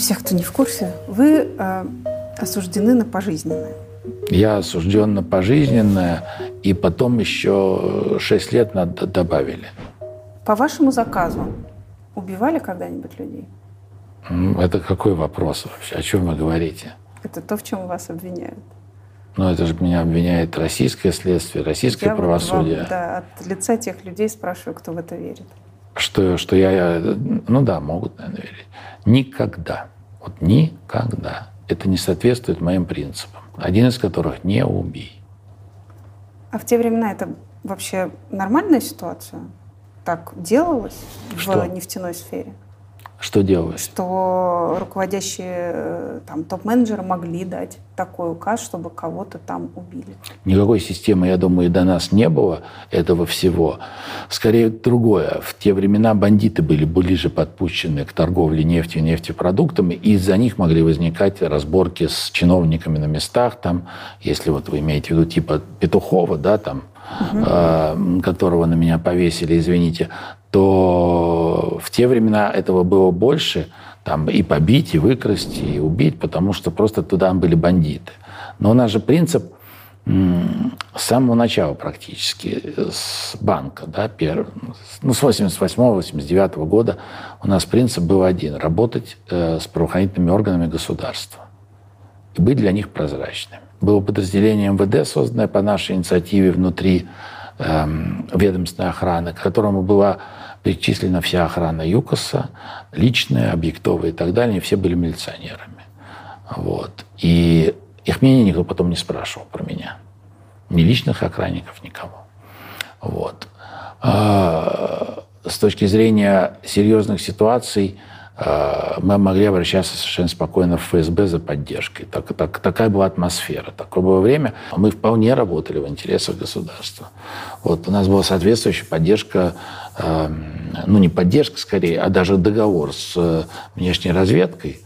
Всех, кто не в курсе, вы э, осуждены на пожизненное. Я осужден на пожизненное, и потом еще 6 лет надо добавили. По вашему заказу убивали когда-нибудь людей? Это какой вопрос вообще? О чем вы говорите? Это то, в чем вас обвиняют. Ну, это же меня обвиняет российское следствие, российское Я правосудие. Вам, да, от лица тех людей спрашиваю, кто в это верит. Что, что я... Ну да, могут, наверное, верить. Никогда. Вот никогда. Это не соответствует моим принципам. Один из которых – не убей. А в те времена это вообще нормальная ситуация? Так делалось Что? в нефтяной сфере? Что делалось? Что руководящие э, там, топ-менеджеры могли дать такой указ, чтобы кого-то там убили. Никакой системы, я думаю, до нас не было этого всего. Скорее другое. В те времена бандиты были ближе подпущены к торговле нефтью и нефтепродуктами, и из-за них могли возникать разборки с чиновниками на местах, там, если вот вы имеете в виду типа Петухова, да, там, угу. которого на меня повесили, извините, то в те времена этого было больше, там и побить, и выкрасть, и убить, потому что просто туда были бандиты. Но у нас же принцип с самого начала практически, с банка, да, перв... ну, с 88-89 года у нас принцип был один – работать э, с правоохранительными органами государства и быть для них прозрачными. Было подразделение МВД, созданное по нашей инициативе внутри э, ведомственной охраны, которому была перечислена вся охрана ЮКОСа, личная, объектовые и так далее, все были милиционерами. Вот. И их мнение никто потом не спрашивал про меня. Ни личных охранников, никого. Вот. А, с точки зрения серьезных ситуаций мы могли обращаться совершенно спокойно в ФСБ за поддержкой. Так, так, такая была атмосфера. Такое было время. Мы вполне работали в интересах государства. Вот, у нас была соответствующая поддержка, э, ну не поддержка скорее, а даже договор с э, внешней разведкой,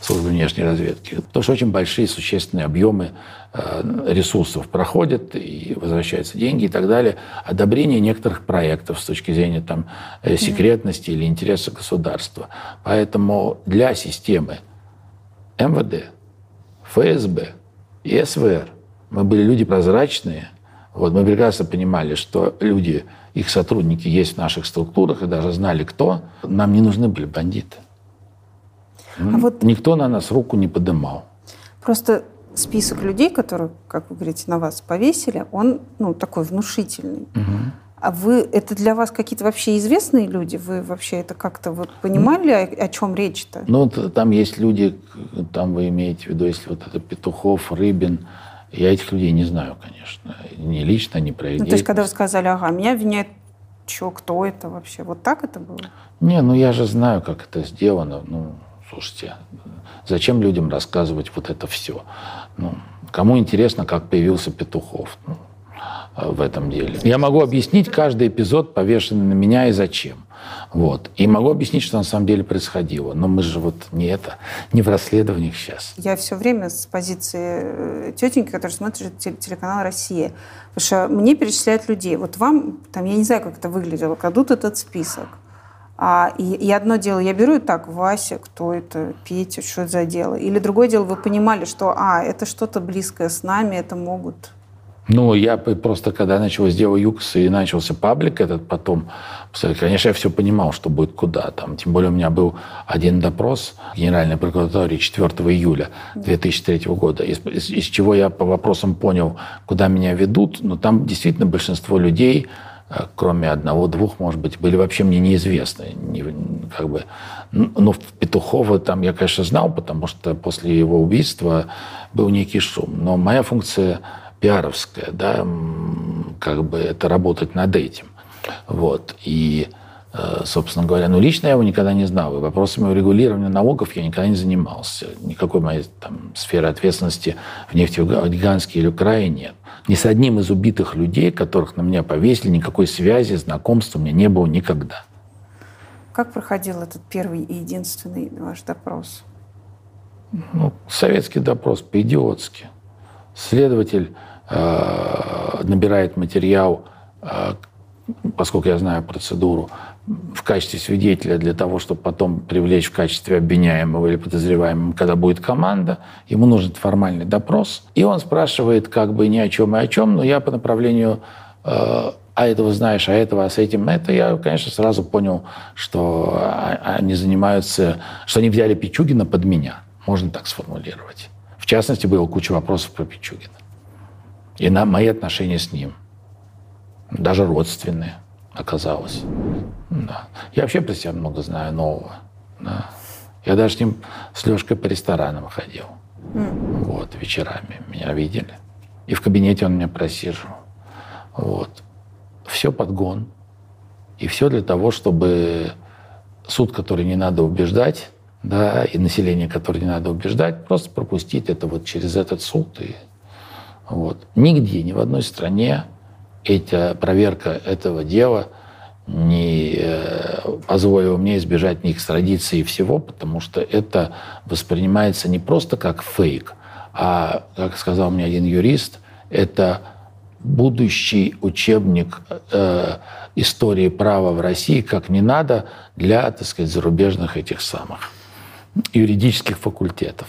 службой внешней разведки. Потому что очень большие существенные объемы э, ресурсов проходят, и возвращаются деньги и так далее. Одобрение некоторых проектов с точки зрения там, э, секретности или интереса государства. Поэтому для системы МВД, ФСБ и СВР мы были люди прозрачные. Вот, мы прекрасно понимали, что люди, их сотрудники есть в наших структурах и даже знали, кто. Нам не нужны были бандиты. А вот Никто на нас руку не подымал. просто список людей, которые, как вы говорите, на вас повесили, он ну, такой внушительный. А вы, это для вас какие-то вообще известные люди? Вы вообще это как-то вот понимали, о, о чем речь-то? Ну, там есть люди, там вы имеете в виду, если вот это Петухов, Рыбин, я этих людей не знаю, конечно. Ни лично, ни про Ну, то есть, когда вы сказали, ага, меня обвиняют, что, кто это вообще? Вот так это было? Не, ну я же знаю, как это сделано. Ну, слушайте, зачем людям рассказывать вот это все? Ну, кому интересно, как появился Петухов ну, э, в этом деле? Я могу объяснить каждый эпизод, повешенный на меня, и зачем. Вот. И могу объяснить, что на самом деле происходило. Но мы же вот не это, не в расследованиях сейчас. Я все время с позиции э, тетеньки, которая смотрит те- телеканал «Россия». Потому что мне перечисляют людей. Вот вам, там, я не знаю, как это выглядело, кладут этот список. А, и, и одно дело, я беру и так, Вася, кто это, Петя, что это за дело? Или другое дело, вы понимали, что, а, это что-то близкое с нами, это могут... Ну, я просто, когда начал сделал ЮКС и начался паблик этот потом, конечно, я все понимал, что будет куда там. Тем более у меня был один допрос в Генеральной прокуратуре 4 июля 2003 года, из, из- из чего я по вопросам понял, куда меня ведут. Но там действительно большинство людей, кроме одного-двух, может быть, были вообще мне неизвестны. Не- как бы, Н- ну, Петухова там я, конечно, знал, потому что после его убийства был некий шум. Но моя функция пиаровская, да, как бы это работать над этим. Вот. И, э, собственно говоря, ну, лично я его никогда не знал. И вопросами урегулирования налогов я никогда не занимался. Никакой моей там, сферы ответственности в нефтеганске или в крае нет. Ни с одним из убитых людей, которых на меня повесили, никакой связи, знакомства у меня не было никогда. Как проходил этот первый и единственный ваш допрос? Ну, советский допрос по-идиотски. Следователь э, набирает материал, э, поскольку я знаю процедуру, в качестве свидетеля для того, чтобы потом привлечь в качестве обвиняемого или подозреваемого, когда будет команда. Ему нужен формальный допрос. И он спрашивает как бы ни о чем и о чем, но я по направлению э, а этого знаешь, а этого, а с этим, это я, конечно, сразу понял, что они занимаются, что они взяли Пичугина под меня, можно так сформулировать. В частности, было куча вопросов про Пичугина. И на мои отношения с ним. Даже родственные оказалось. Да. Я вообще про себя много знаю нового. Да. Я даже с ним с Лешкой по ресторанам ходил. Mm. Вот, вечерами меня видели. И в кабинете он меня просиживал. Вот. Все подгон. И все для того, чтобы суд, который не надо убеждать, да, и население, которое не надо убеждать, просто пропустить это вот через этот суд. И, вот. Нигде, ни в одной стране эта проверка этого дела не э, позволила мне избежать ни экстрадиции и всего, потому что это воспринимается не просто как фейк, а, как сказал мне один юрист, это будущий учебник э, истории права в России как не надо для, так сказать, зарубежных этих самых юридических факультетов.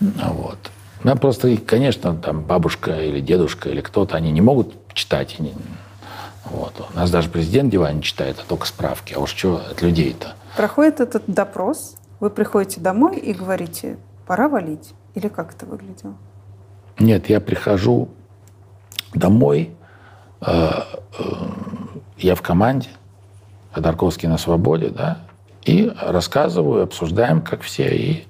Вот. Ну, просто, конечно, там бабушка или дедушка или кто-то, они не могут читать. Не, вот. У нас даже президент дела не читает, а только справки. А уж что от людей-то? Проходит этот допрос, вы приходите домой и говорите, пора валить? Или как это выглядело? Нет, я прихожу домой, э, э, я в команде, Ходорковский на свободе, да, и рассказываю, обсуждаем, как все, и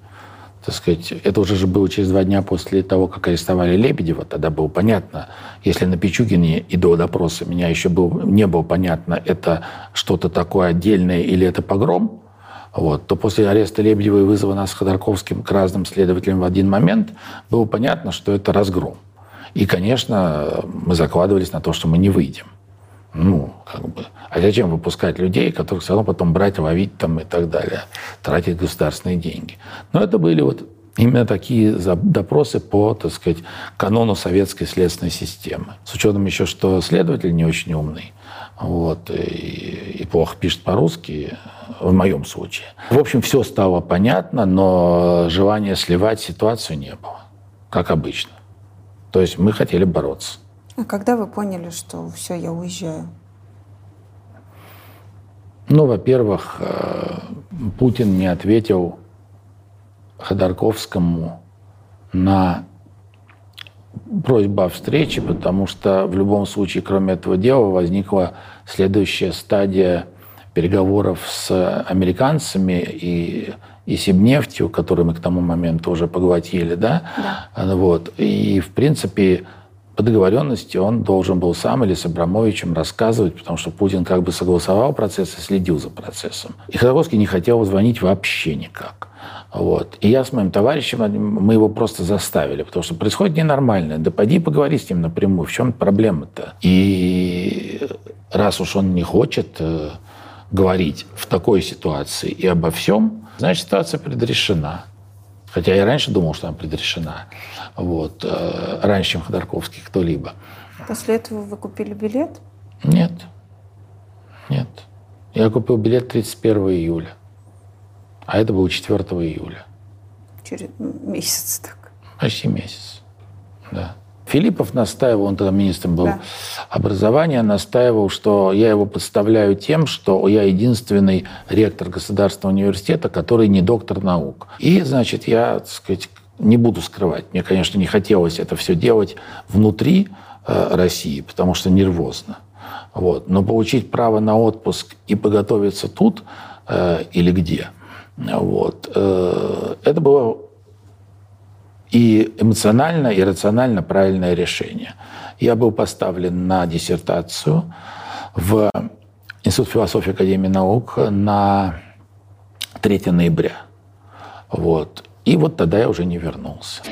так сказать, это уже же было через два дня после того, как арестовали Лебедева, тогда было понятно, если на Пичугине и до допроса меня еще был, не было понятно, это что-то такое отдельное или это погром, вот, то после ареста Лебедева и вызова нас с Ходорковским к разным следователям в один момент было понятно, что это разгром. И, конечно, мы закладывались на то, что мы не выйдем. Ну, как бы. А зачем выпускать людей, которых все равно потом брать, ловить там и так далее, тратить государственные деньги? Но это были вот именно такие допросы по, так сказать, канону советской следственной системы. С учетом еще, что следователь не очень умный, вот, и, и плохо пишет по-русски, в моем случае. В общем, все стало понятно, но желания сливать ситуацию не было, как обычно. То есть мы хотели бороться. А когда вы поняли, что все, я уезжаю? Ну, во-первых, э, Путин не ответил Ходорковскому на просьбу о встрече, потому что в любом случае, кроме этого дела, возникла следующая стадия переговоров с американцами и, и Сибнефтью, которую мы к тому моменту уже поглотили, да? да. Вот. И, в принципе, по договоренности он должен был сам или с Абрамовичем рассказывать, потому что Путин как бы согласовал процесс и следил за процессом. И Ходорковский не хотел звонить вообще никак. Вот. И я с моим товарищем, мы его просто заставили, потому что происходит ненормально. Да пойди поговори с ним напрямую, в чем проблема-то? И раз уж он не хочет э, говорить в такой ситуации и обо всем, значит, ситуация предрешена. Хотя я раньше думал, что она предрешена. Вот. Э, раньше, чем Ходорковский кто-либо. После этого вы купили билет? Нет. Нет. Я купил билет 31 июля. А это было 4 июля. Через месяц так. Почти месяц. Да. Филиппов настаивал, он тогда министром был да. образования, настаивал, что я его подставляю тем, что я единственный ректор государственного университета, который не доктор наук. И, значит, я, так сказать, не буду скрывать. Мне, конечно, не хотелось это все делать внутри э, России, потому что нервозно. Вот. Но получить право на отпуск и подготовиться тут э, или где, вот, э, это было и эмоционально, и рационально правильное решение. Я был поставлен на диссертацию в Институт философии Академии наук на 3 ноября. Вот. И вот тогда я уже не вернулся.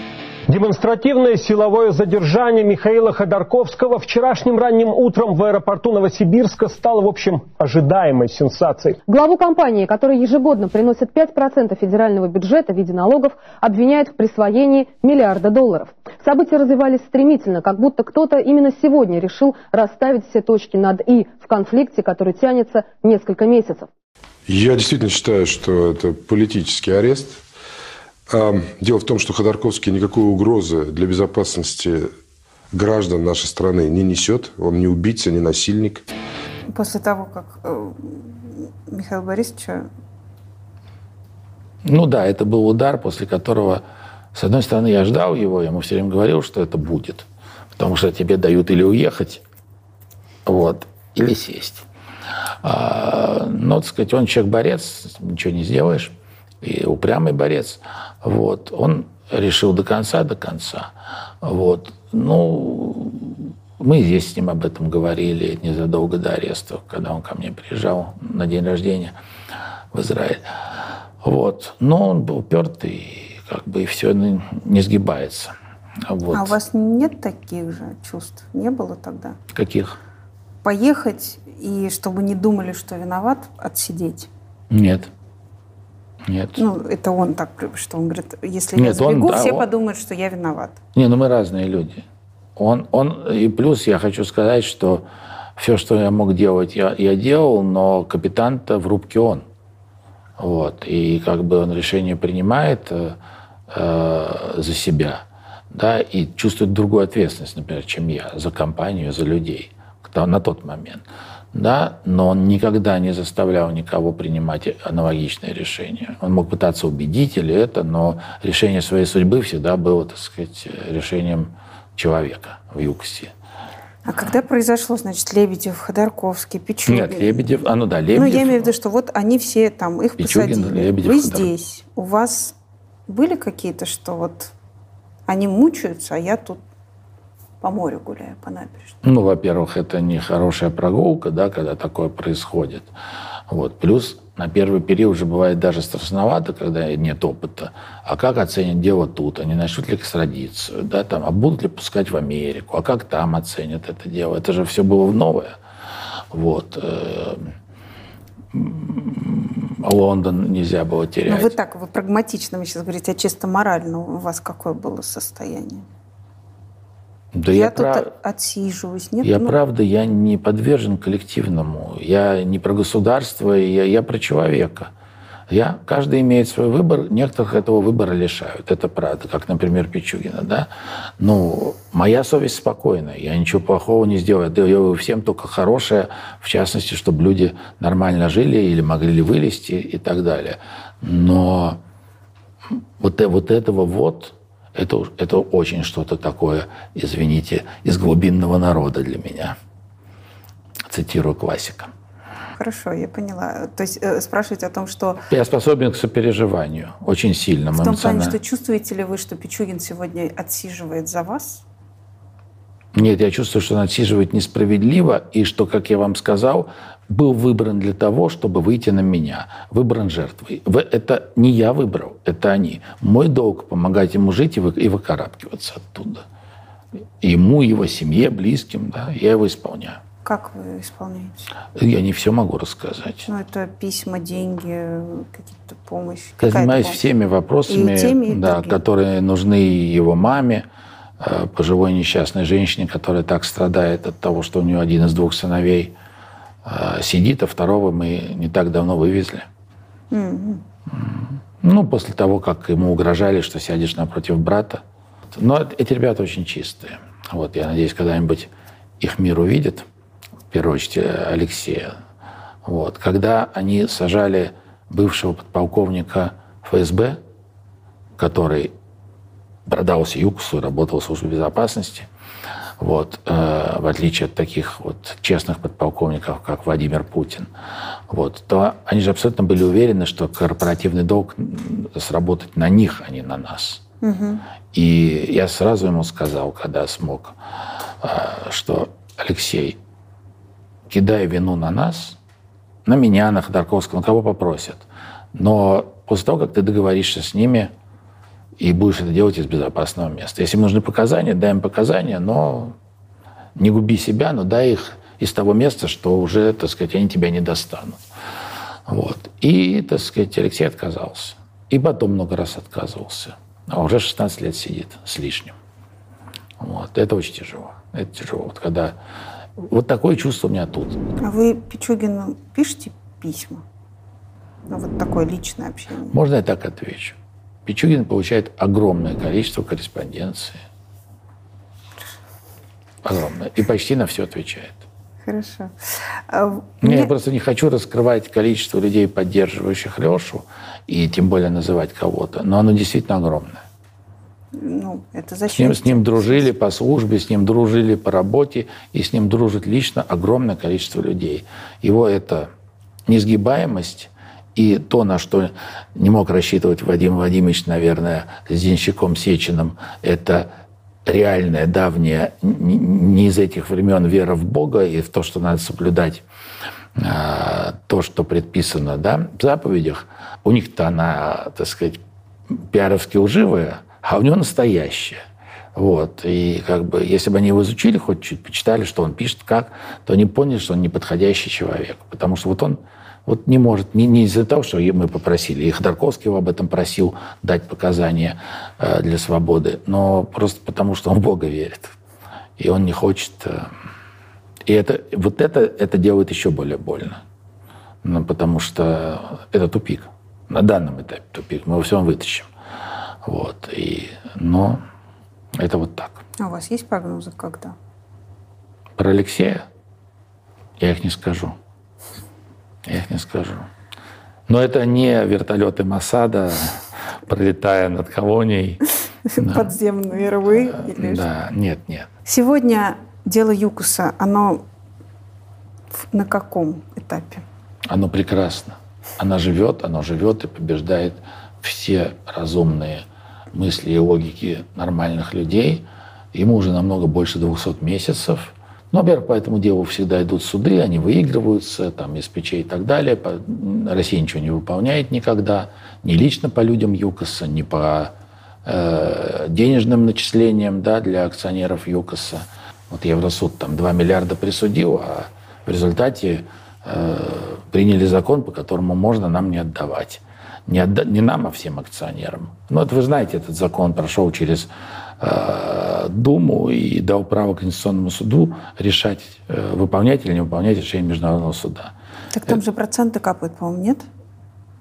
Демонстративное силовое задержание Михаила Ходорковского вчерашним ранним утром в аэропорту Новосибирска стало, в общем, ожидаемой сенсацией. Главу компании, которая ежегодно приносит 5% федерального бюджета в виде налогов, обвиняют в присвоении миллиарда долларов. События развивались стремительно, как будто кто-то именно сегодня решил расставить все точки над «и» в конфликте, который тянется несколько месяцев. Я действительно считаю, что это политический арест. Дело в том, что Ходорковский никакой угрозы для безопасности граждан нашей страны не несет. Он не убийца, не насильник. После того, как э, Михаил Борисовича... Ну да, это был удар, после которого, с одной стороны, я ждал его, я ему все время говорил, что это будет. Потому что тебе дают или уехать, вот, или сесть. А, но, так сказать, он человек-борец, ничего не сделаешь, и упрямый борец. Вот. Он решил до конца, до конца. Вот. Ну, мы здесь с ним об этом говорили незадолго до ареста, когда он ко мне приезжал на день рождения в Израиль. Вот. Но он был упертый, как бы и все не сгибается. Вот. А у вас нет таких же чувств? Не было тогда? Каких? Поехать и чтобы не думали, что виноват, отсидеть? Нет. Нет. Ну, это он так, что он говорит, если Нет, я сбегу, он, все он... подумают, что я виноват. Не, ну мы разные люди. Он, он, и плюс я хочу сказать, что все, что я мог делать, я, я делал, но капитан-то в рубке он. Вот. И как бы он решение принимает э, э, за себя, да, и чувствует другую ответственность, например, чем я, за компанию, за людей на тот момент да, но он никогда не заставлял никого принимать аналогичные решения. Он мог пытаться убедить или это, но решение своей судьбы всегда было, так сказать, решением человека в ЮКСе. А когда произошло, значит, Лебедев, Ходорковский, Пичугин? Нет, Лебедев, а ну да, Лебедев. Ну, я имею в виду, что вот они все там, их Пичугин, посадили. Лебедев, Вы Ходор... здесь. У вас были какие-то, что вот они мучаются, а я тут по морю гуляю, по набережной? Ну, во-первых, это не хорошая прогулка, да, когда такое происходит. Вот. Плюс на первый период уже бывает даже страшновато, когда нет опыта. А как оценят дело тут? Они начнут ли экстрадицию? Да, там, а будут ли пускать в Америку? А как там оценят это дело? Это же все было новое. Вот. Э, Лондон нельзя было терять. Ну, вы так, вы прагматично вы сейчас говорите, а чисто морально у вас какое было состояние? Да я, я тут прав... отсиживаюсь. Нет, я ну... правда, я не подвержен коллективному. Я не про государство, я, я про человека. Я, каждый имеет свой выбор, некоторых этого выбора лишают. Это правда, как, например, Пичугина. Да? Ну, моя совесть спокойная, я ничего плохого не сделаю. Я делаю всем только хорошее, в частности, чтобы люди нормально жили или могли вылезти и так далее. Но вот, э, вот этого вот это, это очень что-то такое, извините, из глубинного народа для меня. Цитирую классика. Хорошо, я поняла. То есть э, спрашивать о том, что... Я способен к сопереживанию, очень сильно. В том плане, что чувствуете ли вы, что Пичугин сегодня отсиживает за вас? Нет, я чувствую, что он отсиживает несправедливо, и что, как я вам сказал, был выбран для того, чтобы выйти на меня. Выбран жертвой. Это не я выбрал, это они. Мой долг – помогать ему жить и, вы, и выкарабкиваться оттуда. Ему, его семье, близким, да, я его исполняю. Как вы исполняете? Я не все могу рассказать. Ну, это письма, деньги, какие-то помощь. Я занимаюсь помощь? всеми вопросами, и теми, и да, которые нужны его маме, пожилой несчастной женщине, которая так страдает от того, что у нее один из двух сыновей а, сидит, а второго мы не так давно вывезли. Mm-hmm. Ну, после того, как ему угрожали, что сядешь напротив брата. Но эти ребята очень чистые. Вот, я надеюсь, когда-нибудь их мир увидит, в первую очередь Алексея. Вот. Когда они сажали бывшего подполковника ФСБ, который продался ЮКСу, работал в службе безопасности, вот, э, в отличие от таких вот честных подполковников, как Владимир Путин, вот, то они же абсолютно были уверены, что корпоративный долг сработать на них, а не на нас. Угу. И я сразу ему сказал, когда смог, э, что Алексей, кидай вину на нас, на меня, на Ходорковского, на кого попросят. Но после того, как ты договоришься с ними, и будешь это делать из безопасного места. Если нужны показания, дай им показания, но не губи себя, но дай их из того места, что уже, так сказать, они тебя не достанут. Вот. И, так сказать, Алексей отказался. И потом много раз отказывался. А уже 16 лет сидит с лишним. Вот. Это очень тяжело. Это тяжело. Вот когда... Вот такое чувство у меня тут. А вы Пичугину пишете письма? Ну, вот такое личное общение. Можно я так отвечу? Пичугин получает огромное количество корреспонденции. Огромное. И почти на все отвечает. Хорошо. А, мне... Я просто не хочу раскрывать количество людей, поддерживающих Лешу, и тем более называть кого-то. Но оно действительно огромное. Ну, это с, ним, с ним дружили по службе, с ним дружили по работе, и с ним дружит лично огромное количество людей. Его это несгибаемость и то, на что не мог рассчитывать Вадим Вадимович, наверное, с Денщиком Сечиным, это реальная, давняя, не из этих времен вера в Бога и в то, что надо соблюдать а, то, что предписано да, в заповедях. У них-то она, так сказать, пиаровски лживая, а у него настоящая. Вот. И как бы, если бы они его изучили, хоть чуть почитали, что он пишет, как, то они поняли, что он неподходящий человек. Потому что вот он вот не может, не, не из-за того, что мы попросили, и Ходорковский его об этом просил дать показания э, для свободы, но просто потому, что он в Бога верит. И он не хочет... Э, и это, вот это, это делает еще более больно. Ну, потому что это тупик. На данном этапе тупик. Мы его все вытащим. Вот. И, но это вот так. А у вас есть прогнозы когда? Про Алексея? Я их не скажу. Я их не скажу. Но это не вертолеты Масада, пролетая над колонией. Подземные рвы? Да, нет, нет. Сегодня дело Юкуса, оно на каком этапе? Оно прекрасно. Она живет, оно живет и побеждает все разумные мысли и логики нормальных людей. Ему уже намного больше 200 месяцев – ну, во-первых, по этому делу всегда идут суды, они выигрываются, там, из печей и так далее. Россия ничего не выполняет никогда, ни лично по людям ЮКОСа, ни по э, денежным начислениям да, для акционеров ЮКОСа. Вот Евросуд там 2 миллиарда присудил, а в результате э, приняли закон, по которому можно нам не отдавать. Не, отда- не нам, а всем акционерам. Ну, вот вы знаете, этот закон прошел через Думу и дал право Конституционному суду решать, э, выполнять или не выполнять решение Международного суда. Так там же проценты капают, по-моему, нет?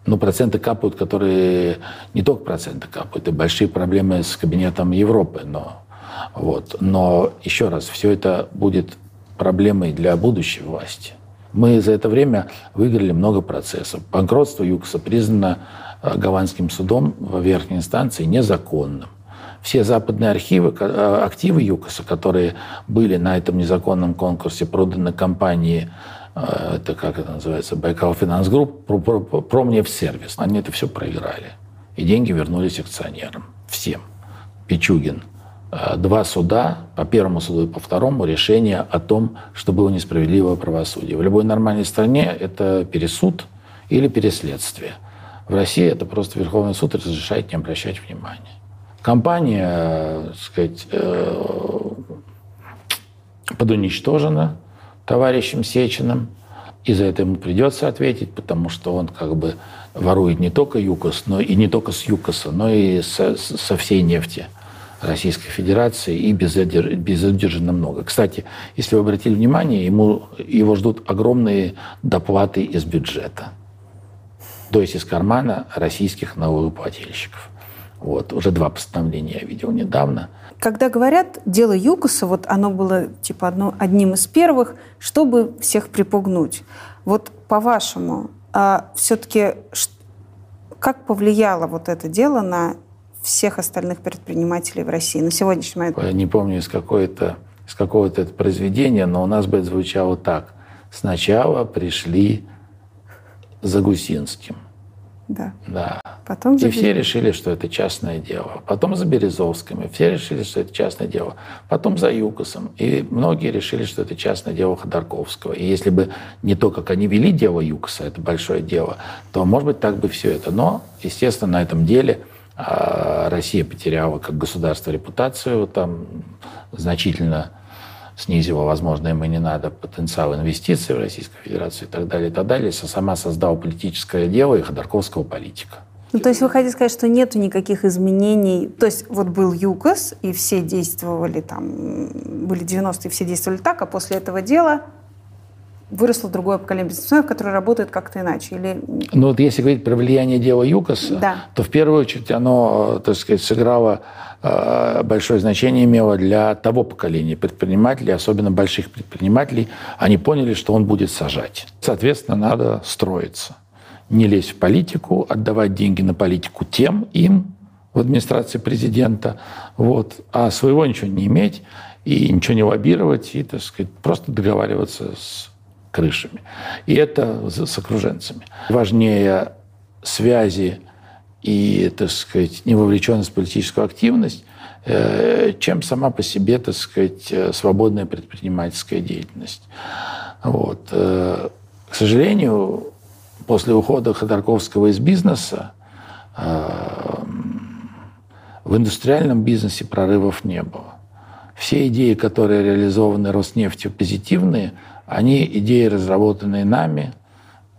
Ну, проценты капают, которые... Не только проценты капают, и большие проблемы с кабинетом Европы. Но, вот. но еще раз, все это будет проблемой для будущей власти. Мы за это время выиграли много процессов. Банкротство ЮКСа признано э, Гаванским судом в верхней инстанции незаконным все западные архивы, э, активы ЮКОСа, которые были на этом незаконном конкурсе проданы компании, э, это как это называется, Байкал Финанс Групп, Промнефтсервис. Они это все проиграли. И деньги вернулись акционерам. Всем. Пичугин. Э, два суда, по первому суду и по второму, решение о том, что было несправедливое правосудие. В любой нормальной стране это пересуд или переследствие. В России это просто Верховный суд разрешает не обращать внимания. Компания, так сказать, э, подуничтожена товарищем Сечиным, и за это ему придется ответить, потому что он как бы ворует не только ЮКОС, но и не только с ЮКОСа, но и со, со всей нефти Российской Федерации, и безудержно много. Кстати, если вы обратили внимание, ему, его ждут огромные доплаты из бюджета, то есть из кармана российских налогоплательщиков. Вот, уже два постановления я видел недавно. Когда говорят дело ЮКОСа, вот оно было типа одно, одним из первых, чтобы всех припугнуть. Вот по-вашему, а все-таки как повлияло вот это дело на всех остальных предпринимателей в России на сегодняшний момент? Я не помню из, какой-то, из какого-то это произведения, но у нас бы это звучало так. Сначала пришли за Гусинским – да. Да. Потом и все решили, что это частное дело. Потом за Березовским. И все решили, что это частное дело. Потом за Юкосом. И многие решили, что это частное дело Ходорковского. И если бы не то, как они вели дело Юкоса, это большое дело, то, может быть, так бы все это. Но, естественно, на этом деле а, Россия потеряла как государство репутацию там значительно снизила, возможно, им и не надо потенциал инвестиций в Российскую Федерацию и так далее, и так далее, сама создала политическое дело и Ходорковского политика. Ну, то есть вы хотите сказать, что нету никаких изменений? То есть вот был ЮКОС, и все действовали там, были 90-е, все действовали так, а после этого дела выросло другое поколение бизнесменов, которые работают как-то иначе? Или... Ну вот если говорить про влияние дела ЮКОСа, да. то в первую очередь оно, так сказать, сыграло э, большое значение имело для того поколения предпринимателей, особенно больших предпринимателей. Они поняли, что он будет сажать. Соответственно, надо строиться. Не лезть в политику, отдавать деньги на политику тем им в администрации президента, вот, а своего ничего не иметь и ничего не лоббировать, и, так сказать, просто договариваться с крышами. И это с окруженцами. Важнее связи и, так сказать, невовлеченность в политическую активность, э, чем сама по себе, так сказать, свободная предпринимательская деятельность. Вот. Э, к сожалению, после ухода Ходорковского из бизнеса э, в индустриальном бизнесе прорывов не было. Все идеи, которые реализованы Роснефтью, позитивные – они идеи, разработанные нами,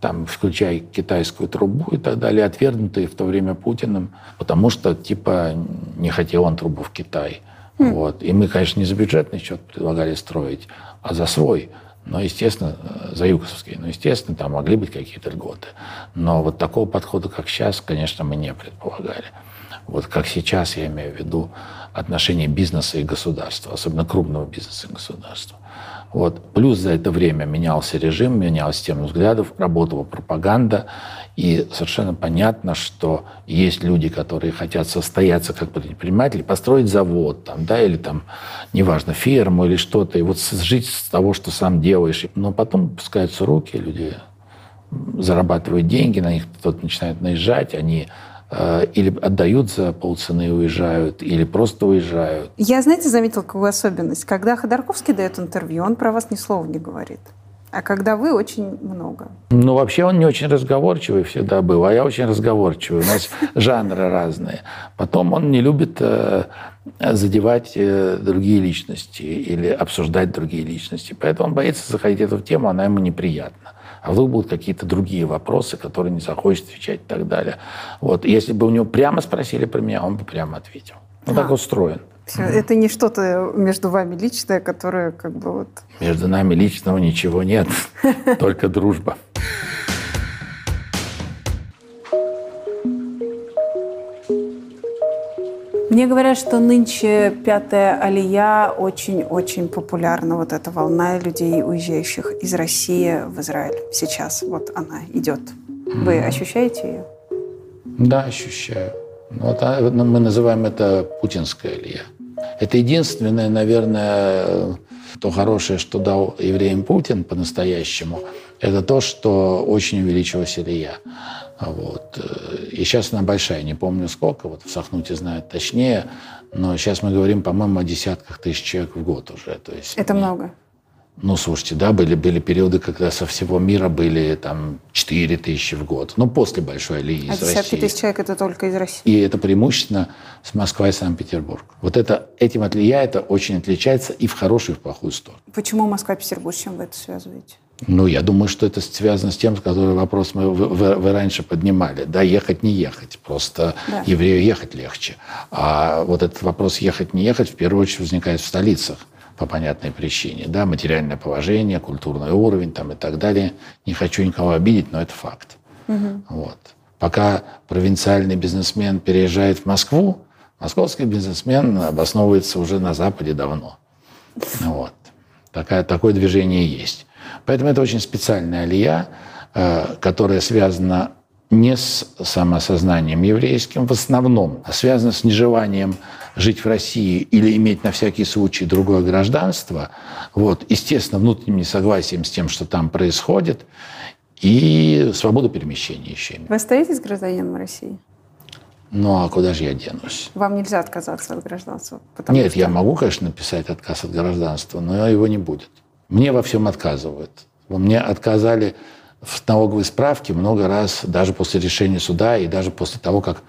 там, включая китайскую трубу и так далее, отвергнутые в то время Путиным, потому что, типа, не хотел он трубу в Китай. Mm. Вот. И мы, конечно, не за бюджетный счет предлагали строить, а за свой. Но, естественно, за югосовский. Но, естественно, там могли быть какие-то льготы. Но вот такого подхода, как сейчас, конечно, мы не предполагали. Вот как сейчас, я имею в виду отношения бизнеса и государства, особенно крупного бизнеса и государства. Вот. Плюс за это время менялся режим, менялась система взглядов, работала пропаганда. И совершенно понятно, что есть люди, которые хотят состояться как предприниматели, построить завод, там, да, или там, неважно, ферму или что-то, и вот жить с того, что сам делаешь. Но потом пускаются руки, люди зарабатывают деньги, на них кто-то начинает наезжать, они или отдают за полцены и уезжают, или просто уезжают. Я, знаете, заметила какую особенность. Когда Ходорковский дает интервью, он про вас ни слова не говорит. А когда вы очень много. Ну, вообще он не очень разговорчивый всегда был, а я очень разговорчивый. У нас жанры разные. Потом он не любит э, задевать э, другие личности или обсуждать другие личности. Поэтому он боится заходить в эту тему, она ему неприятна а вдруг будут какие-то другие вопросы, которые не захочет отвечать и так далее. Вот. Если бы у него прямо спросили про меня, он бы прямо ответил. Он а. так устроен. Все, это не что-то между вами личное, которое как бы вот... Между нами личного ничего нет, только дружба. Мне говорят, что нынче пятая алия очень-очень популярна. Вот эта волна людей, уезжающих из России в Израиль. Сейчас вот она идет. Вы mm-hmm. ощущаете ее? Да, ощущаю. Вот а, ну, мы называем это путинская алия. Это единственное, наверное, то хорошее, что дал евреям Путин по-настоящему, это то, что очень увеличилась алия. Вот. Э, и сейчас она большая, не помню сколько, вот в Сахнуте знают точнее, но сейчас мы говорим, по-моему, о десятках тысяч человек в год уже. То есть, Это много. Ну, слушайте, да, были, были периоды, когда со всего мира были там 4 тысячи в год. Ну, после Большой Алии а из десятки России. тысяч человек – это только из России? И это преимущественно с Москвы и Санкт-Петербург. Вот это, этим отлия это очень отличается и в хорошую, и в плохую сторону. Почему Москва и Петербург? С чем вы это связываете? Ну, я думаю, что это связано с тем, который вопрос мы вы, вы, раньше поднимали. Да, ехать, не ехать. Просто да. еврею ехать легче. А вот этот вопрос ехать, не ехать в первую очередь возникает в столицах по понятной причине. Да, материальное положение, культурный уровень там, и так далее. Не хочу никого обидеть, но это факт. Угу. Вот. Пока провинциальный бизнесмен переезжает в Москву, московский бизнесмен обосновывается уже на Западе давно. Вот. Такая, такое движение есть. Поэтому это очень специальная алия, э, которая связана не с самосознанием еврейским в основном, а связана с нежеланием жить в России или иметь на всякий случай другое гражданство, вот, естественно, внутренним несогласием с тем, что там происходит, и свободу перемещения еще. Вы остаетесь гражданином России? Ну, а куда же я денусь? Вам нельзя отказаться от гражданства? Нет, что... я могу, конечно, написать отказ от гражданства, но его не будет. Мне во всем отказывают. Мне отказали в налоговой справке много раз, даже после решения суда и даже после того, как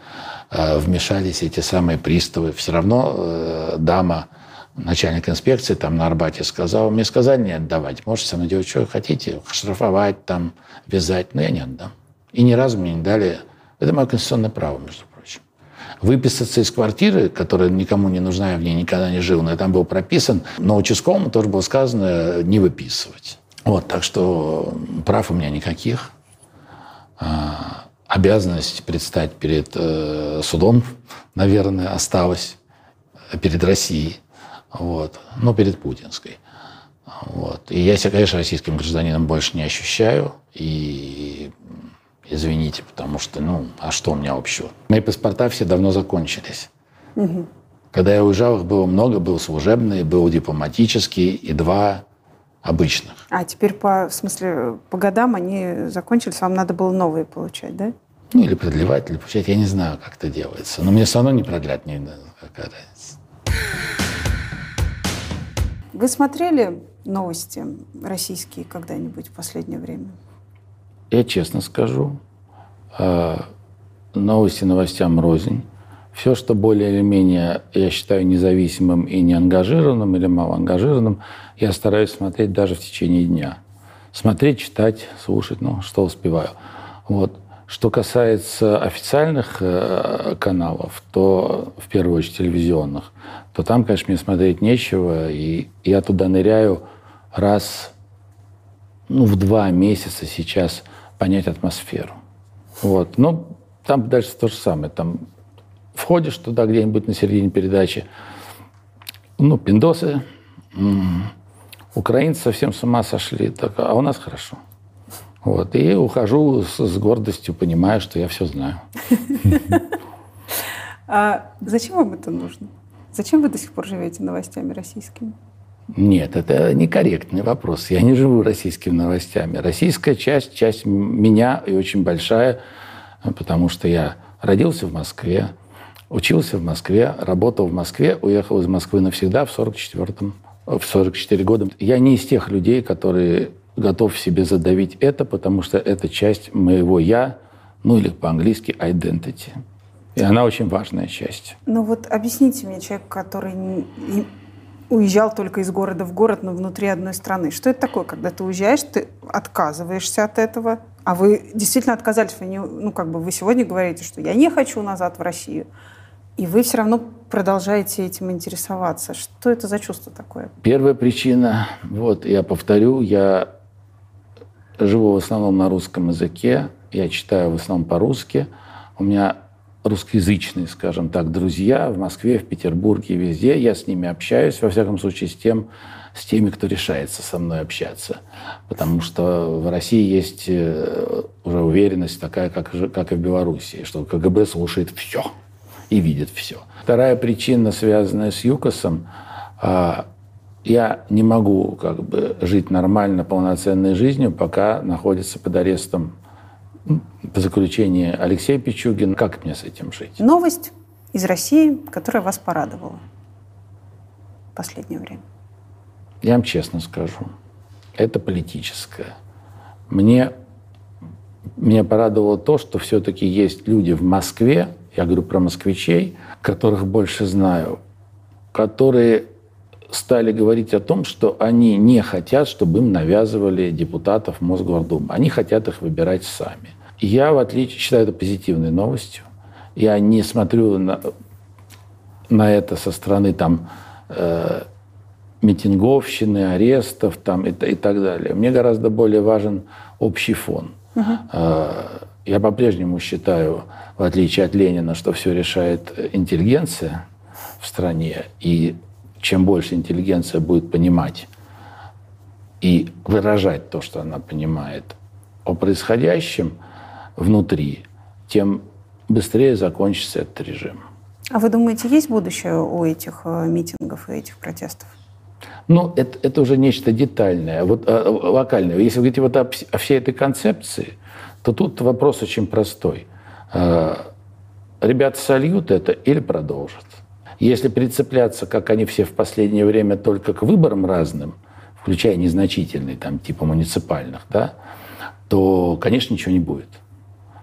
э, вмешались эти самые приставы. Все равно э, дама, начальник инспекции там на Арбате сказала, мне сказали не отдавать. Можете со мной делать, что хотите, штрафовать, там, вязать, но я не отдам. И ни разу мне не дали Это мое конституционное право, между прочим. Выписаться из квартиры, которая никому не нужна, я в ней никогда не жил, но я там был прописан, но участковому тоже было сказано не выписывать. Вот, так что прав у меня никаких. А, обязанность предстать перед э, судом, наверное, осталась перед Россией, вот, но перед путинской. Вот. И я себя, конечно, российским гражданином больше не ощущаю. И извините, потому что, ну, а что у меня общего? Мои паспорта все давно закончились. Угу. Когда я уезжал, их было много, был служебный, был дипломатический и два обычных. А теперь, по, в смысле, по годам они закончились, вам надо было новые получать, да? Ну, или продлевать, или получать. Я не знаю, как это делается. Но мне все равно не продлят, не какая разница. Вы смотрели новости российские когда-нибудь в последнее время? Я честно скажу, а, новости новостям рознь. Все, что более или менее я считаю независимым и неангажированным или малоангажированным, я стараюсь смотреть даже в течение дня. Смотреть, читать, слушать, ну, что успеваю. Вот. Что касается официальных э, каналов, то в первую очередь телевизионных, то там, конечно, мне смотреть нечего, и я туда ныряю раз ну, в два месяца сейчас понять атмосферу. Вот. Но там дальше то же самое. Там входишь туда где-нибудь на середине передачи, ну, пиндосы, украинцы совсем с ума сошли, так, а у нас хорошо. Вот. И ухожу с, с гордостью, понимая, что я все знаю. А зачем вам это нужно? Зачем вы до сих пор живете новостями российскими? Нет, это некорректный вопрос. Я не живу российскими новостями. Российская часть, часть меня и очень большая, потому что я родился в Москве, учился в Москве, работал в Москве, уехал из Москвы навсегда в 44-м, в 44 года. Я не из тех людей, которые готов себе задавить это, потому что это часть моего «я», ну или по-английски «identity». И она очень важная часть. Ну вот объясните мне, человек, который уезжал только из города в город, но внутри одной страны. Что это такое, когда ты уезжаешь, ты отказываешься от этого, а вы действительно отказались, вы не, ну как бы вы сегодня говорите, что я не хочу назад в Россию, и вы все равно продолжаете этим интересоваться. Что это за чувство такое? Первая причина, вот я повторю, я живу в основном на русском языке, я читаю в основном по-русски. У меня русскоязычные, скажем так, друзья в Москве, в Петербурге, везде. Я с ними общаюсь, во всяком случае, с, тем, с теми, кто решается со мной общаться. Потому что в России есть э, уже уверенность такая, как, как и в Беларуси, что КГБ слушает все и видит все. Вторая причина, связанная с ЮКОСом, а, я не могу как бы жить нормально, полноценной жизнью, пока находится под арестом по заключению Алексея Пичугин. Как мне с этим жить? Новость из России, которая вас порадовала в последнее время. Я вам честно скажу, это политическое. Мне, меня порадовало то, что все-таки есть люди в Москве, я говорю про москвичей, которых больше знаю, которые стали говорить о том, что они не хотят, чтобы им навязывали депутатов Мосгордумы. Они хотят их выбирать сами. Я, в отличие, считаю это позитивной новостью. Я не смотрю на, на это со стороны там, э, митинговщины, арестов там, и, и так далее. Мне гораздо более важен общий фон. Угу. Э, я по-прежнему считаю, в отличие от Ленина, что все решает интеллигенция в стране. И чем больше интеллигенция будет понимать и выражать то, что она понимает о происходящем внутри, тем быстрее закончится этот режим. А вы думаете, есть будущее у этих э, митингов и этих протестов? Ну, это, это уже нечто детальное, вот, а, локальное. Если вы говорите вот о, о всей этой концепции, то тут вопрос очень простой. А, ребята сольют это или продолжат? Если прицепляться, как они все в последнее время, только к выборам разным, включая незначительные, там, типа муниципальных, да, то, конечно, ничего не будет.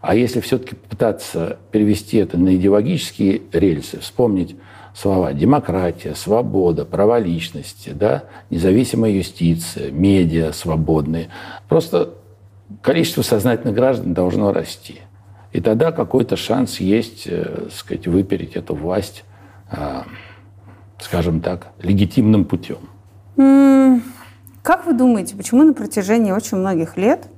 А если все-таки пытаться перевести это на идеологические рельсы, вспомнить слова демократия, свобода, права личности, да, независимая юстиция, медиа свободные, просто количество сознательных граждан должно расти. И тогда какой-то шанс есть, э, сказать, выпереть эту власть, скажем так, легитимным путем. Как вы думаете, почему на протяжении очень многих лет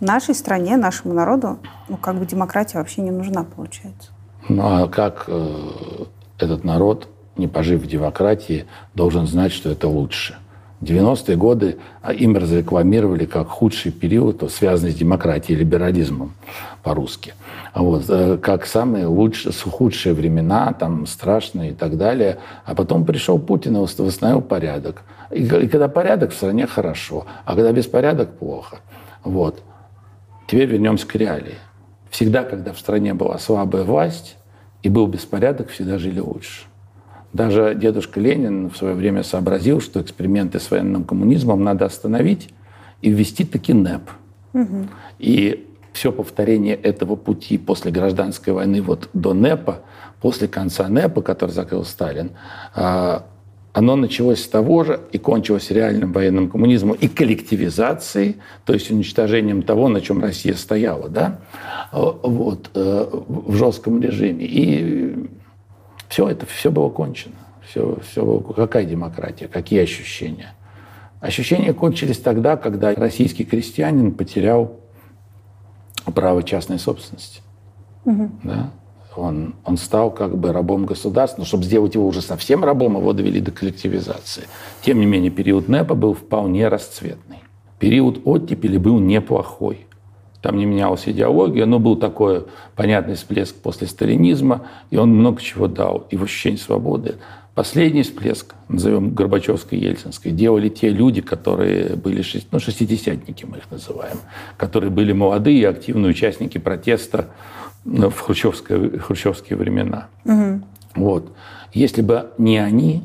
нашей стране, нашему народу, ну, как бы демократия вообще не нужна, получается? Ну, а как э, этот народ, не пожив в демократии, должен знать, что это лучше? 90-е годы а им разрекламировали как худший период, связанный с демократией, либерализмом по-русски. Вот, э, как самые лучшие, худшие времена, там, страшные и так далее. А потом пришел Путин и восстановил порядок. И, и когда порядок в стране хорошо, а когда беспорядок плохо. Вот. Теперь вернемся к реалии. Всегда, когда в стране была слабая власть и был беспорядок, всегда жили лучше. Даже дедушка Ленин в свое время сообразил, что эксперименты с военным коммунизмом надо остановить и ввести таки НЭП. Угу. И все повторение этого пути после гражданской войны вот до НЭПа, после конца НЭПа, который закрыл Сталин, а, оно началось с того же и кончилось реальным военным коммунизмом и коллективизацией, то есть уничтожением того, на чем Россия стояла, да, вот, э, в жестком режиме. И все это, все было кончено. Все, все было, какая демократия, какие ощущения? Ощущения кончились тогда, когда российский крестьянин потерял право частной собственности. Угу. Да? Он, он стал как бы рабом государства, но чтобы сделать его уже совсем рабом, его довели до коллективизации. Тем не менее, период НЭПа был вполне расцветный. Период оттепели был неплохой. Там не менялась идеология, но был такой понятный всплеск после сталинизма, и он много чего дал, и в ощущение свободы. Последний всплеск, назовем Горбачевской, Ельцинской, делали те люди, которые были, ну, шестидесятники мы их называем, которые были молодые, активные участники протеста в хрущевские, хрущевские времена. Угу. Вот. Если бы не они,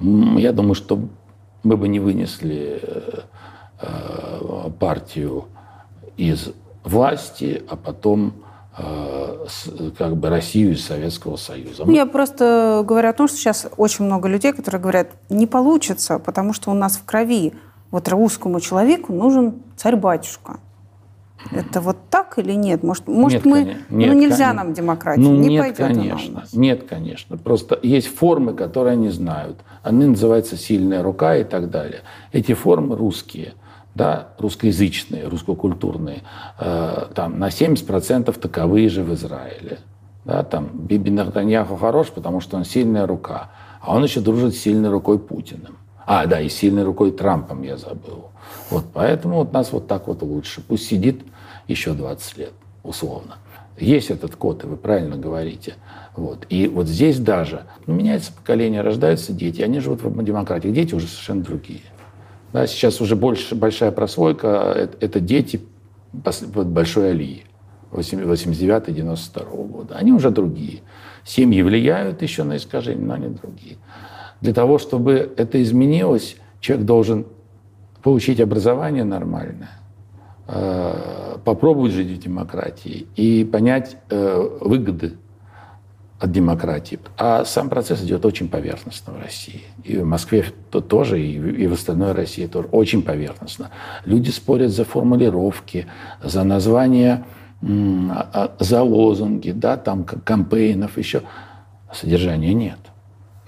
я думаю, что мы бы не вынесли э, э, партию из власти, а потом э, как бы Россию из Советского Союза. Я просто говорю о том, что сейчас очень много людей, которые говорят, не получится, потому что у нас в крови вот русскому человеку нужен царь-батюшка. Это вот так или нет? Может, может нет, мы... Нет, ну, нельзя конечно. нам демократию, ну, не нет, пойдет конечно. Нет, конечно. Просто есть формы, которые они знают. Они называются «сильная рука» и так далее. Эти формы русские да, русскоязычные, русскокультурные, э, там на 70% таковые же в Израиле. Да, там Биби Нахтаньяху хорош, потому что он сильная рука, а он еще дружит с сильной рукой Путиным. А, да, и сильной рукой Трампом я забыл. Вот поэтому вот нас вот так вот лучше. Пусть сидит еще 20 лет, условно. Есть этот код, и вы правильно говорите. Вот. И вот здесь даже ну, меняется поколение, рождаются дети, они живут в демократии. Дети уже совершенно другие. Да, сейчас уже больше, большая прослойка это, – дети большой Алии 89-92 года. Они уже другие. Семьи влияют еще на искажение, но они другие. Для того, чтобы это изменилось, человек должен получить образование нормальное, э, попробовать жить в демократии и понять э, выгоды от демократии. А сам процесс идет очень поверхностно в России. И в Москве то тоже, и в остальной России тоже. Очень поверхностно. Люди спорят за формулировки, за названия, а, а, за лозунги, да, там кампейнов еще. Содержания нет.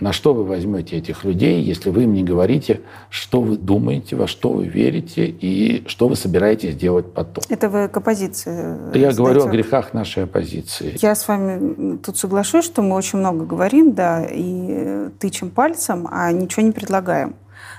На что вы возьмете этих людей, если вы им не говорите, что вы думаете, во что вы верите и что вы собираетесь делать потом? Это вы к оппозиции. Я говорю о грехах нашей оппозиции. Я с вами тут соглашусь, что мы очень много говорим, да, и тычем пальцем, а ничего не предлагаем.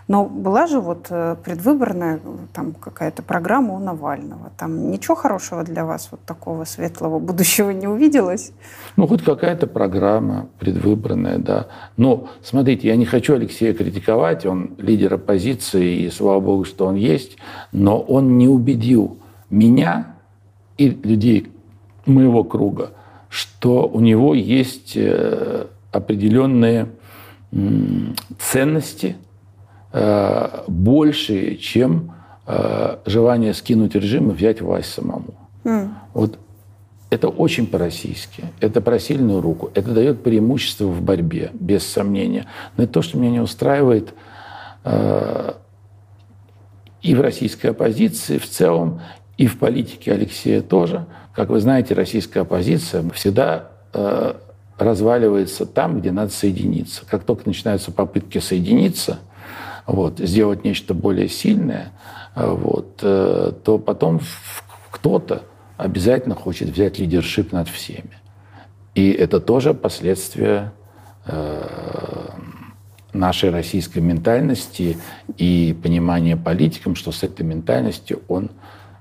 Но была же вот э, предвыборная там какая-то программа у Навального. Там ничего хорошего для вас вот такого светлого будущего не увиделось? Ну, хоть какая-то программа предвыборная, да. Но, смотрите, я не хочу Алексея критиковать, он лидер оппозиции, и слава богу, что он есть, но он не убедил меня и людей моего круга, что у него есть э, определенные ценности – Э, больше, чем э, желание скинуть режим и взять власть самому. Mm. Вот это очень по-российски. Это про сильную руку. Это дает преимущество в борьбе, без сомнения. Но это то, что меня не устраивает э, и в российской оппозиции в целом, и в политике Алексея тоже. Как вы знаете, российская оппозиция всегда э, разваливается там, где надо соединиться. Как только начинаются попытки соединиться, вот, сделать нечто более сильное, э, вот, э, то потом кто-то обязательно хочет взять лидершип над всеми. И это тоже последствия э, нашей российской ментальности и понимания политикам, что с этой ментальностью он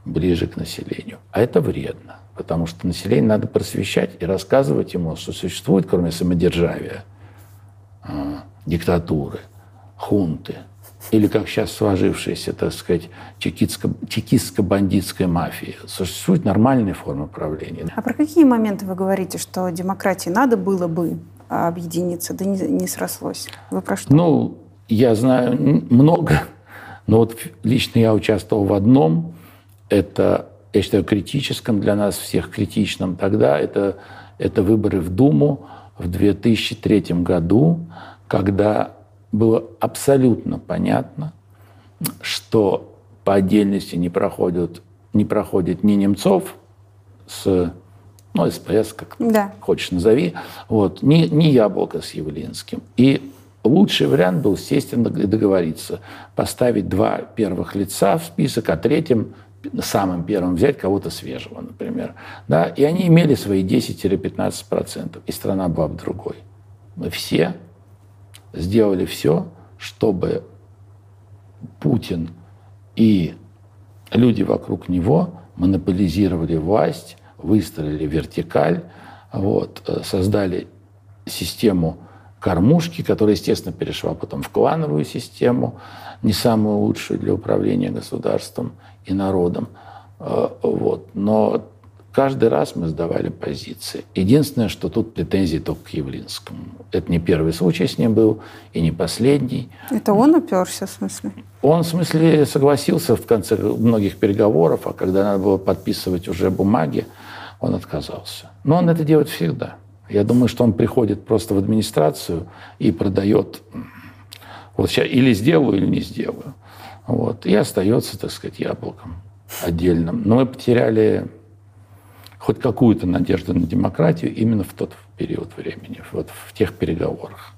ближе к населению. А это вредно, потому что население надо просвещать и рассказывать ему, что существует, кроме самодержавия, диктатуры, хунты, или как сейчас сложившаяся, так сказать, чекистско-бандитская мафия. Существует нормальная форма правления. А про какие моменты вы говорите, что демократии надо было бы объединиться, да не, не срослось? Вы про что? Ну, я знаю много, но вот лично я участвовал в одном, это, я считаю, критическом для нас всех, критичном тогда, это, это выборы в Думу в 2003 году, когда было абсолютно понятно, что по отдельности не проходят, не проходит ни Немцов с ну, СПС, как да. хочешь назови, вот, ни, ни Яблоко с Явлинским. И лучший вариант был, естественно, договориться, поставить два первых лица в список, а третьим, самым первым взять кого-то свежего, например. Да? И они имели свои 10-15%, и страна была в другой. Мы все сделали все, чтобы Путин и люди вокруг него монополизировали власть, выстроили вертикаль, вот, э, создали систему кормушки, которая, естественно, перешла потом в клановую систему, не самую лучшую для управления государством и народом. Э, вот. Но Каждый раз мы сдавали позиции. Единственное, что тут претензии только к Явлинскому. Это не первый случай с ним был, и не последний. Это он уперся, в смысле? Он, в смысле, согласился в конце многих переговоров, а когда надо было подписывать уже бумаги, он отказался. Но он это делает всегда. Я думаю, что он приходит просто в администрацию и продает вот сейчас или сделаю, или не сделаю. Вот. И остается, так сказать, яблоком отдельным. Но мы потеряли хоть какую-то надежду на демократию именно в тот период времени, вот в тех переговорах.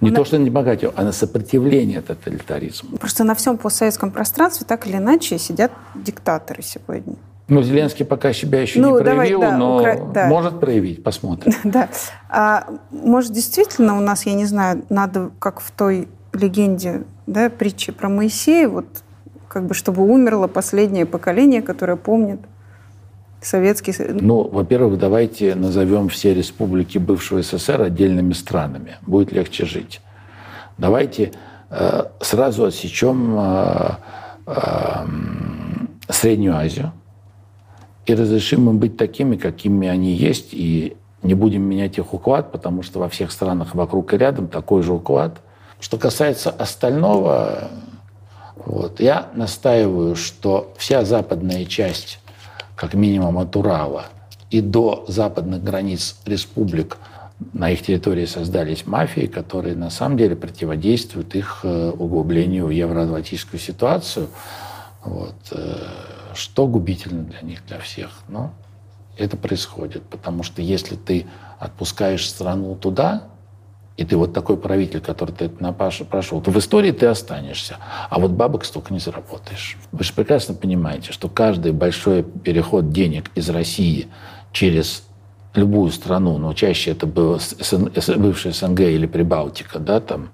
Не на... то, что на демократию, а на сопротивление тоталитаризму. Просто на всем постсоветском пространстве так или иначе сидят диктаторы сегодня. Ну, Зеленский пока себя еще ну, не проявил, давай, да, но Укра... да. может проявить, посмотрим. Да. А, может, действительно у нас, я не знаю, надо, как в той легенде, да, притче про Моисея, вот как бы, чтобы умерло последнее поколение, которое помнит Советский Союз? Ну, во-первых, давайте назовем все республики бывшего СССР отдельными странами. Будет легче жить. Давайте э, сразу отсечем э, э, Среднюю Азию и разрешим им быть такими, какими они есть, и не будем менять их уклад, потому что во всех странах вокруг и рядом такой же уклад. Что касается остального, вот, я настаиваю, что вся западная часть как минимум от Урала и до западных границ республик на их территории создались мафии, которые на самом деле противодействуют их э, углублению в евроатлантическую ситуацию, вот, э, что губительно для них, для всех. Но это происходит, потому что если ты отпускаешь страну туда, и ты вот такой правитель, который ты это прошел, то в истории ты останешься. А вот бабок столько не заработаешь. Вы же прекрасно понимаете, что каждый большой переход денег из России через любую страну, но чаще это было бывшая СНГ или Прибалтика, да, там,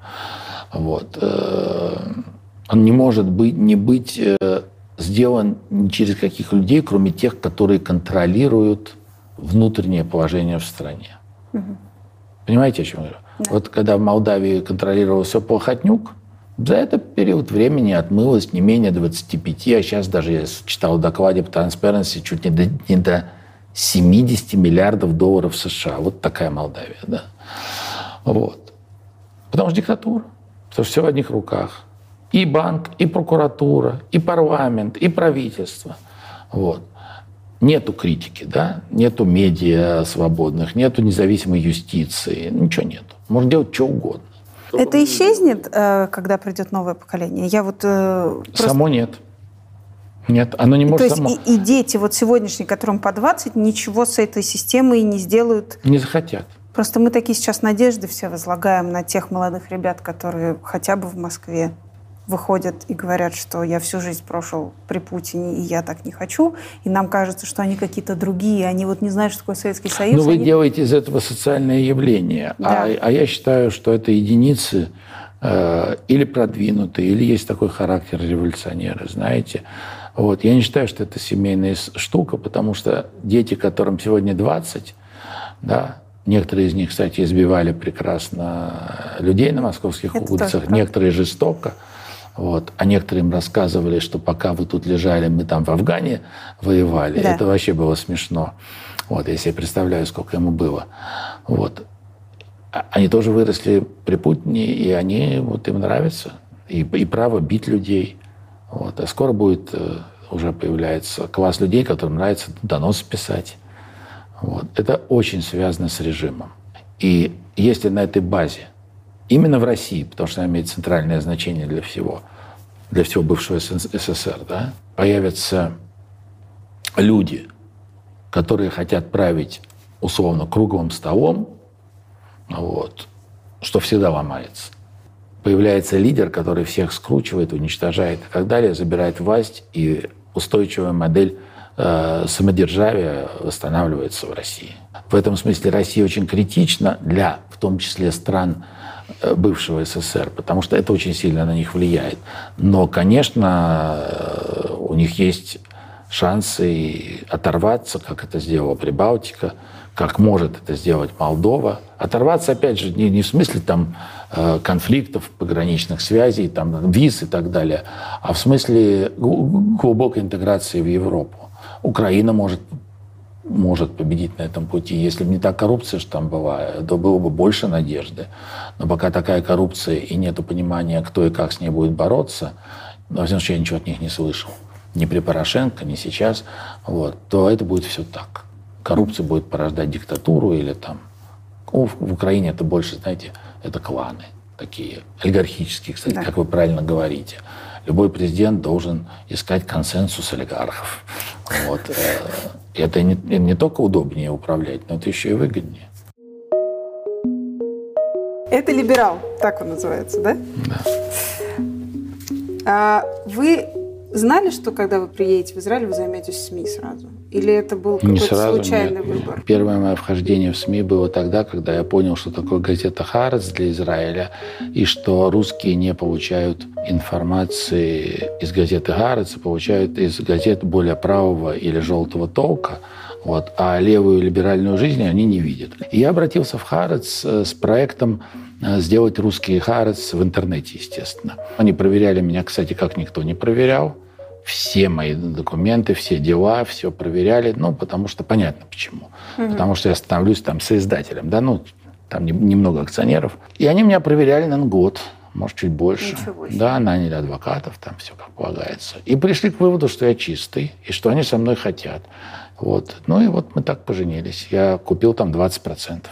вот, э, он не может быть, не быть э, сделан ни через каких людей, кроме тех, которые контролируют внутреннее положение в стране. Угу. Понимаете, о чем я говорю? Да. Вот когда в Молдавии контролировался Плохотнюк, за этот период времени отмылось не менее 25, а сейчас даже я читал в докладе по Transparency чуть не до, не до 70 миллиардов долларов США. Вот такая Молдавия, да. Вот. Потому что диктатура. Потому что все в одних руках. И банк, и прокуратура, и парламент, и правительство. Вот нету критики, да, нету медиа свободных, нету независимой юстиции, ничего нету. Можно делать что угодно. Это исчезнет, э, когда придет новое поколение? Я вот э, просто... Само нет. Нет, оно не То может есть само. и, и дети вот сегодняшние, которым по 20, ничего с этой системой не сделают. Не захотят. Просто мы такие сейчас надежды все возлагаем на тех молодых ребят, которые хотя бы в Москве выходят и говорят, что я всю жизнь прошел при Путине, и я так не хочу. И нам кажется, что они какие-то другие, они вот не знают, что такое Советский Союз. Ну, вы они- делаете из этого социальное явление. Да. А, а я считаю, что это единицы э, или продвинутые, или есть такой характер революционеры, знаете. Вот. Я не считаю, что это семейная штука, потому что дети, которым сегодня 20, да, некоторые из них, кстати, избивали прекрасно людей на московских Это улицах, некоторые жестоко. Вот. А некоторые им рассказывали, что пока вы тут лежали, мы там в Афгане воевали. Да. Это вообще было смешно. Вот, я себе представляю, сколько ему было. Вот. А- Они тоже выросли при Путине, и они, вот им нравится. И, и право бить людей. Вот. А скоро будет, э, уже появляется класс людей, которым нравится доносы писать. Вот. Это очень связано с режимом. И если на этой базе, именно в России, потому что она имеет центральное значение для всего, для всего бывшего СС- СССР, да, появятся люди, которые хотят править условно круглым столом, вот, что всегда ломается. Появляется лидер, который всех скручивает, уничтожает и так далее, забирает власть, и устойчивая модель э, самодержавия восстанавливается в России. В этом смысле Россия очень критична для, в том числе, стран бывшего СССР, потому что это очень сильно на них влияет. Но, конечно, э, у них есть шансы оторваться, как это сделала Прибалтика, как может это сделать Молдова. Оторваться, опять же, не, не в смысле там э, конфликтов, пограничных связей, там, виз и так далее, а в смысле глубокой интеграции в Европу. Украина может, может победить на этом пути. Если бы не та коррупция, что там была, то было бы больше надежды. Но пока такая коррупция и нет понимания, кто и как с ней будет бороться, во всяком случае, я ничего от них не слышал. Ни при Порошенко, ни сейчас. Вот, то это будет все так. Коррупция будет порождать диктатуру или там... В в Украине это больше, знаете, это кланы такие, олигархические, кстати, Да. как вы правильно говорите. Любой президент должен искать консенсус олигархов. Вот. э, Это не, не только удобнее управлять, но это еще и выгоднее. Это либерал, так он называется, да? А вы знали, что когда вы приедете в Израиль, вы займетесь СМИ сразу? Или это был какой-то случайный нет. выбор? Первое мое вхождение в СМИ было тогда, когда я понял, что такое газета «Хаарец» для Израиля, и что русские не получают информации из газеты «Хаарец», а получают из газет более правого или желтого толка, вот, а левую либеральную жизнь они не видят. И я обратился в «Хаарец» э, с проектом сделать русский «Хаарец» в интернете, естественно. Они проверяли меня, кстати, как никто не проверял все мои документы, все дела, все проверяли, ну, потому что понятно почему. Потому что я становлюсь там соиздателем, да, ну, там не- немного акционеров. И они меня проверяли, наверное, год, может, чуть больше. Да, наняли адвокатов, там все как полагается. И пришли к выводу, что я чистый, и что они со мной хотят. Вот. Ну и вот мы так поженились. Я купил там 20%.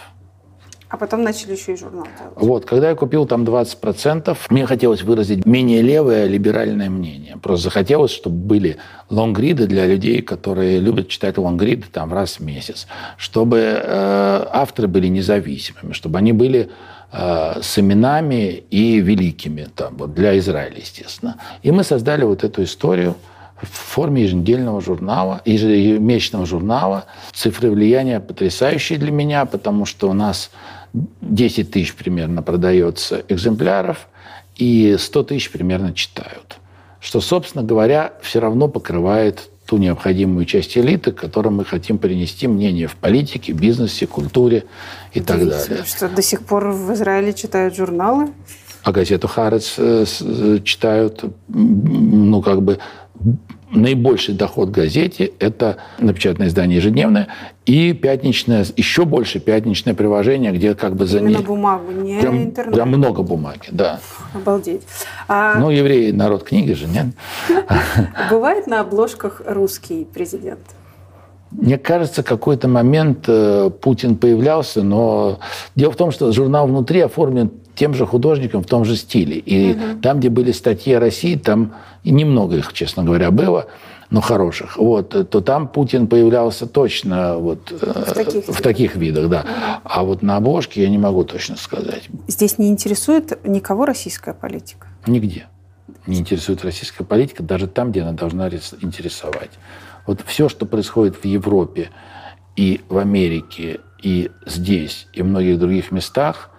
А потом начали еще и журнал делать. Вот, когда я купил там 20%, мне хотелось выразить менее левое либеральное мнение. Просто захотелось, чтобы были лонгриды для людей, которые любят читать лонгриды там раз в месяц. Чтобы э, авторы были независимыми, чтобы они были э, с именами и великими, там, вот, для Израиля, естественно. И мы создали вот эту историю в форме еженедельного журнала, ежемесячного журнала. Цифры влияния потрясающие для меня, потому что у нас 10 тысяч примерно продается экземпляров, и 100 тысяч примерно читают. Что, собственно говоря, все равно покрывает ту необходимую часть элиты, к которой мы хотим принести мнение в политике, бизнесе, культуре и так далее. Что до сих пор в Израиле читают журналы. А газету «Харец» э, э, читают, ну, как бы, наибольший доход газете – это напечатанное издание ежедневное и пятничное, еще больше пятничное приложение, где как бы за Именно ней... бумагу, не Прям, интернет. прям много бумаги, да. Обалдеть. А Ну, евреи – народ книги же, нет? бывает на обложках русский президент? Мне кажется, какой-то момент э, Путин появлялся, но дело в том, что журнал внутри оформлен тем же художником в том же стиле. И там, где были статьи о России, там немного их, честно говоря, было. но хороших, вот, то там Путин появлялся точно вот, в, таких, в таких видах, да. А вот на обложке я не могу точно сказать. Здесь не интересует никого российская политика? Нигде. Не интересует российская политика, даже там, где она должна интересовать. Вот все, что происходит в Европе и в Америке, и здесь, и в многих других местах,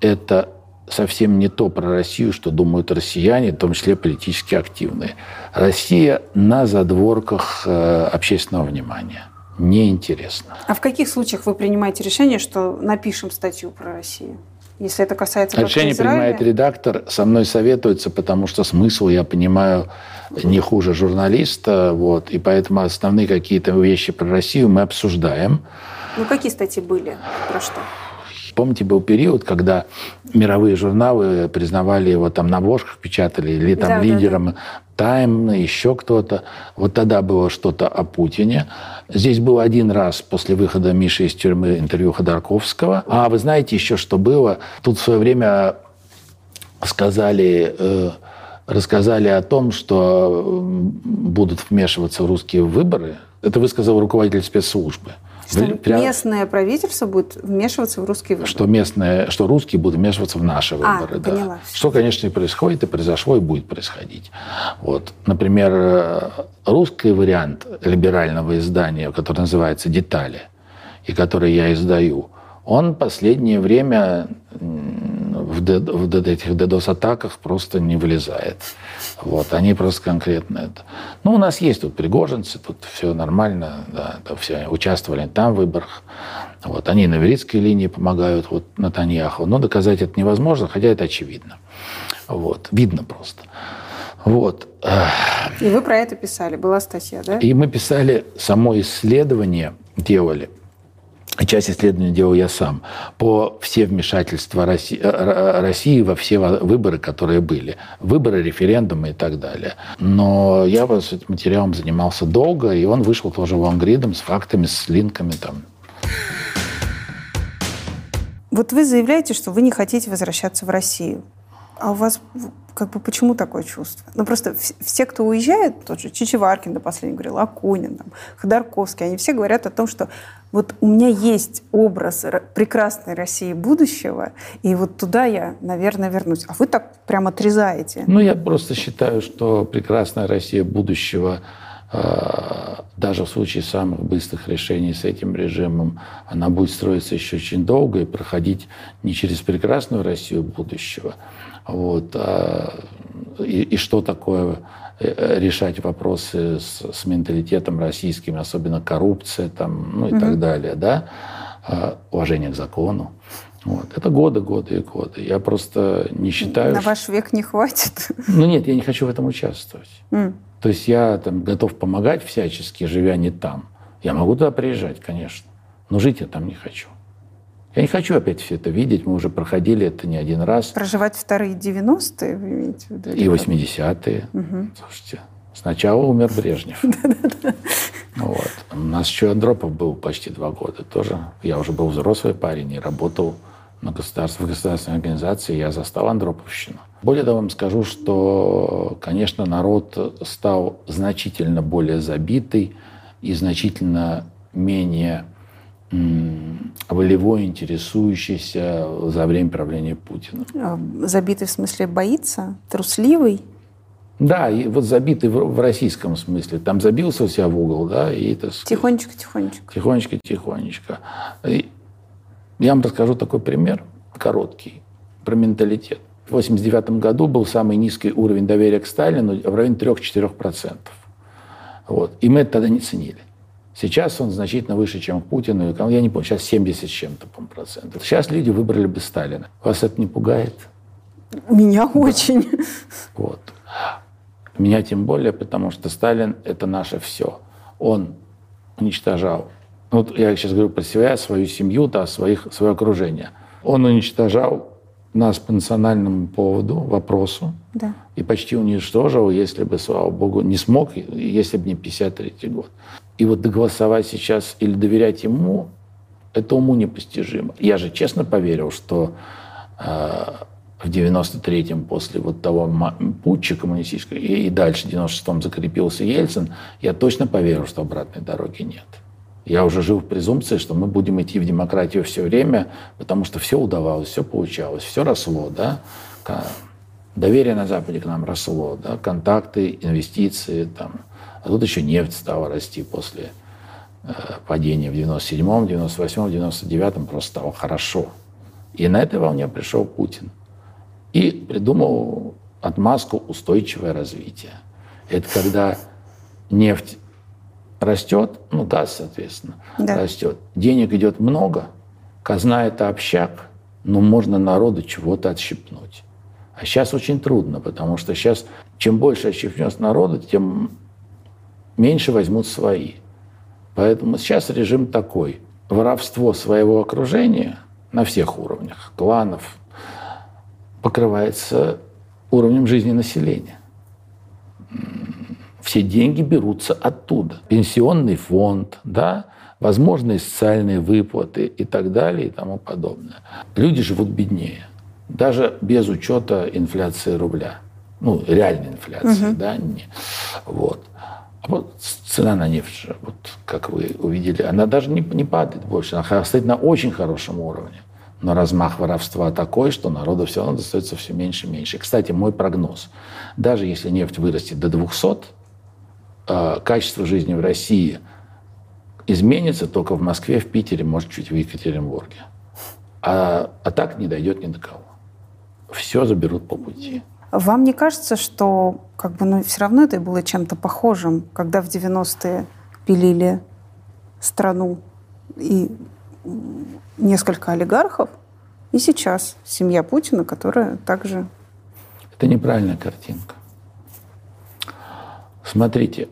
это совсем не то про Россию, что думают россияне, в том числе политически активные. Россия на задворках э, общественного внимания. Неинтересно. А в каких случаях вы принимаете решение, что напишем статью про Россию? Если это касается Решение принимает редактор, со мной советуется, потому что смысл, я понимаю, не хуже журналиста, вот, и поэтому основные какие-то вещи про Россию мы обсуждаем. Ну, какие статьи были? Про что? Помните, был период, когда мировые журналы признавали его там на обложках печатали, или там да, лидером да, да. Еще кто-то. Вот тогда было что-то о Путине. Здесь был один раз после выхода Миши из тюрьмы интервью Ходорковского. А вы знаете еще, что было? Тут в свое время сказали... Э, рассказали о том, что будут вмешиваться в русские выборы. Это высказал руководитель спецслужбы. Что Прям... местное правительство будет вмешиваться в русские выборы? Что, местное, что русские будут вмешиваться в наши а, выборы. А, да. поняла. Что, конечно, и происходит, и произошло, и будет происходить. Вот. Например, э, русский вариант либерального издания, который называется «Детали», и который я издаю, он последнее время в, д, в этих DDoS-атаках просто не вылезает. Вот, они просто конкретно это. Ну, у нас есть тут пригожинцы, тут все нормально, да, это все участвовали там в выборах. Вот, они на веритской линии помогают вот Натаньяху, но доказать это невозможно, хотя это очевидно. Вот, видно просто. Вот. И вы про это писали, была статья, да? И мы писали, само исследование делали – часть исследования делал я сам, по все вмешательства России, э, э, России во все выборы, которые были. Выборы, референдумы и так далее. Но я с этим материалом занимался долго, и он вышел тоже лонгридом с фактами, с линками там. Вот вы заявляете, что вы не хотите возвращаться в Россию. А у вас как бы почему такое чувство? Ну просто все, кто уезжает, тот же Чичеваркин до последнего говорил, Акунин, там, Ходорковский, они все говорят о том, что вот у меня есть образ прекрасной России будущего, и вот туда я, наверное, вернусь. А вы так прям отрезаете. Ну, я просто считаю, что прекрасная Россия будущего а, даже в случае самых быстрых решений с этим режимом, она будет строиться еще очень долго и проходить не через прекрасную Россию будущего, вот, а, и, и что такое э, решать вопросы с, с менталитетом российским, особенно коррупция там, ну и угу. так далее, да, а, уважение к закону. Вот. Это годы, годы и годы. Я просто не считаю... На ваш век не хватит? Ну нет, я не хочу в этом участвовать. Mm. То есть я там, готов помогать всячески, живя не там. Я могу туда приезжать, конечно, но жить я там не хочу. Я не хочу опять все это видеть, мы уже проходили это не один раз. Проживать вторые 90-е, вы имеете в виду? И 80-е. Угу. Слушайте, сначала умер Брежнев. Вот. У нас еще Андропов был почти два года тоже. Я уже был взрослый парень и работал на государств, в государственной организации, я застал Андроповщину. Более того, вам скажу, что, конечно, народ стал значительно более забитый и значительно менее волевой, интересующийся за время правления Путина. А, забитый в смысле боится? Трусливый? Да, и вот забитый в, российском смысле. Там забился у себя в угол, да, и это... Тихонечко, тихонечко. Тихонечко, тихонечко. И я вам расскажу такой пример, короткий, про менталитет. В 1989 году был самый низкий уровень доверия к Сталину в районе 3-4%. Вот. И мы это тогда не ценили. Сейчас он значительно выше, чем Путину. Я не помню, сейчас 70 с чем-то процентов. Сейчас люди выбрали бы Сталина. Вас это не пугает? Меня да. очень. Вот. Меня тем более, потому что Сталин – это наше все. Он уничтожал вот я сейчас говорю про себя, свою семью, да, своих, свое окружение. Он уничтожал нас по национальному поводу, вопросу, да. и почти уничтожил, если бы, слава богу, не смог, если бы не 53 год. И вот доголосовать сейчас или доверять ему, это уму непостижимо. Я же честно поверил, что э, в 93-м после вот того путча коммунистического, и, и дальше в 96-м закрепился Ельцин, я точно поверил, что обратной дороги нет. Я уже жил в презумпции, что мы будем идти в демократию все время, потому что все удавалось, все получалось, все росло, да. Доверие на Западе к нам росло, да, контакты, инвестиции, там. А тут еще нефть стала расти после э, падения в 97-м, 98-м, 99-м, просто стало хорошо. И на этой волне пришел Путин и придумал отмазку устойчивое развитие. Это когда нефть растет, ну газ, соответственно, да. растет, денег идет много, казна это общак, но можно народу чего-то отщипнуть. А сейчас очень трудно, потому что сейчас чем больше отщипнешь народу, тем меньше возьмут свои. Поэтому сейчас режим такой. Воровство своего окружения на всех уровнях, кланов, покрывается уровнем жизни населения. Все деньги берутся оттуда. Пенсионный фонд, да, возможные социальные выплаты и так далее и тому подобное. Люди живут беднее, даже без учета инфляции рубля. Ну, реальной инфляции, угу. да. Не, вот. А вот цена на нефть, вот как вы увидели, она даже не, не падает больше, она стоит на очень хорошем уровне. Но размах воровства такой, что народу все равно достается все меньше и меньше. Кстати, мой прогноз. Даже если нефть вырастет до 200, э, качество жизни в России изменится только в Москве, в Питере, может, чуть в Екатеринбурге. А, а так не дойдет ни до кого. Все заберут по пути. Вам не кажется, что как бы, ну, все равно это было чем-то похожим, когда в 90-е пилили страну и несколько олигархов, и сейчас семья Путина, которая также... Это неправильная картинка. Смотрите,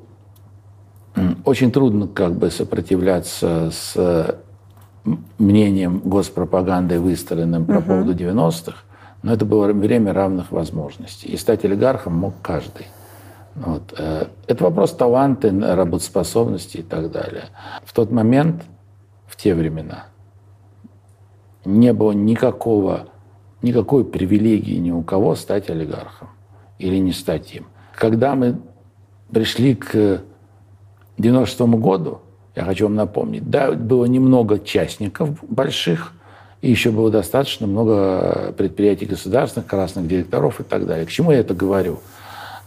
очень трудно как бы сопротивляться с мнением госпропаганды, выстроенным по угу. поводу 90-х, но это было время равных возможностей. И стать олигархом мог каждый. Вот. Э, это вопрос таланта, работоспособности и так далее. В тот момент, в те времена, не было никакого, никакой привилегии ни у кого стать олигархом или не стать им. Когда мы пришли к 96 году, я хочу вам напомнить, да, было немного частников больших, и еще было достаточно много предприятий государственных, красных директоров и так далее. К чему я это говорю?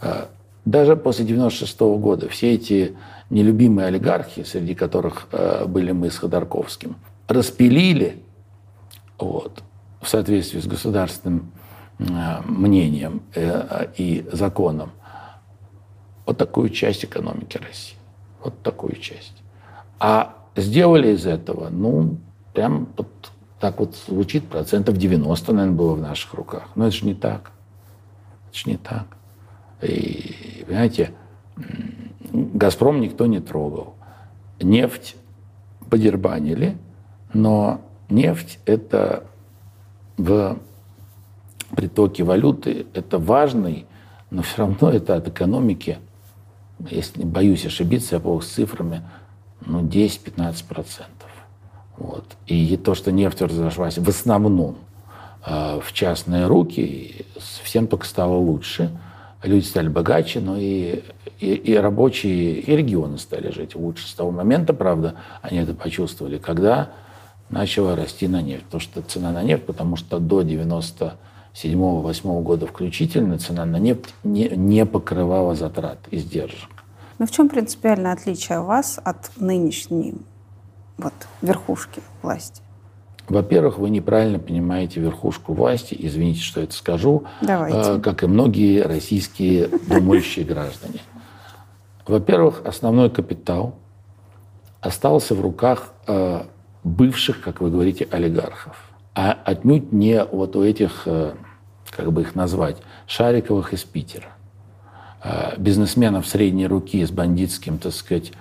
А, даже после 96 года все эти нелюбимые олигархи, среди которых а, были мы с Ходорковским, распилили вот, в соответствии с государственным а, мнением э, и законом вот такую часть экономики России. Вот такую часть. А сделали из этого, ну, прям вот так вот звучит, процентов 90, наверное, было в наших руках. Но это же не так. Это же не так. И, понимаете, «Газпром» никто не трогал. Нефть подербанили, но нефть – это в притоке валюты, это важный, но все равно это от экономики, если боюсь ошибиться, я плохо с цифрами, ну, 10-15 процентов. Вот. И то, что нефть разошлась в основном э, в частные руки, всем только стало лучше. Люди стали богаче, но и, и, и рабочие, и регионы стали жить лучше. С того момента, правда, они это почувствовали, когда начала расти на нефть. Потому что цена на нефть, потому что до 97-8 года включительно цена на нефть не, не покрывала затрат, издержек. Но в чем принципиальное отличие вас от нынешней вот, верхушки власти? Во-первых, вы неправильно понимаете верхушку власти, извините, что это скажу, Давайте. Э, как и многие российские думающие граждане. Во-первых, основной капитал остался в руках э, бывших, как вы говорите, олигархов, а отнюдь не вот у этих, э, как бы их назвать, Шариковых из Питера бизнесменов средней руки с бандитским, так сказать,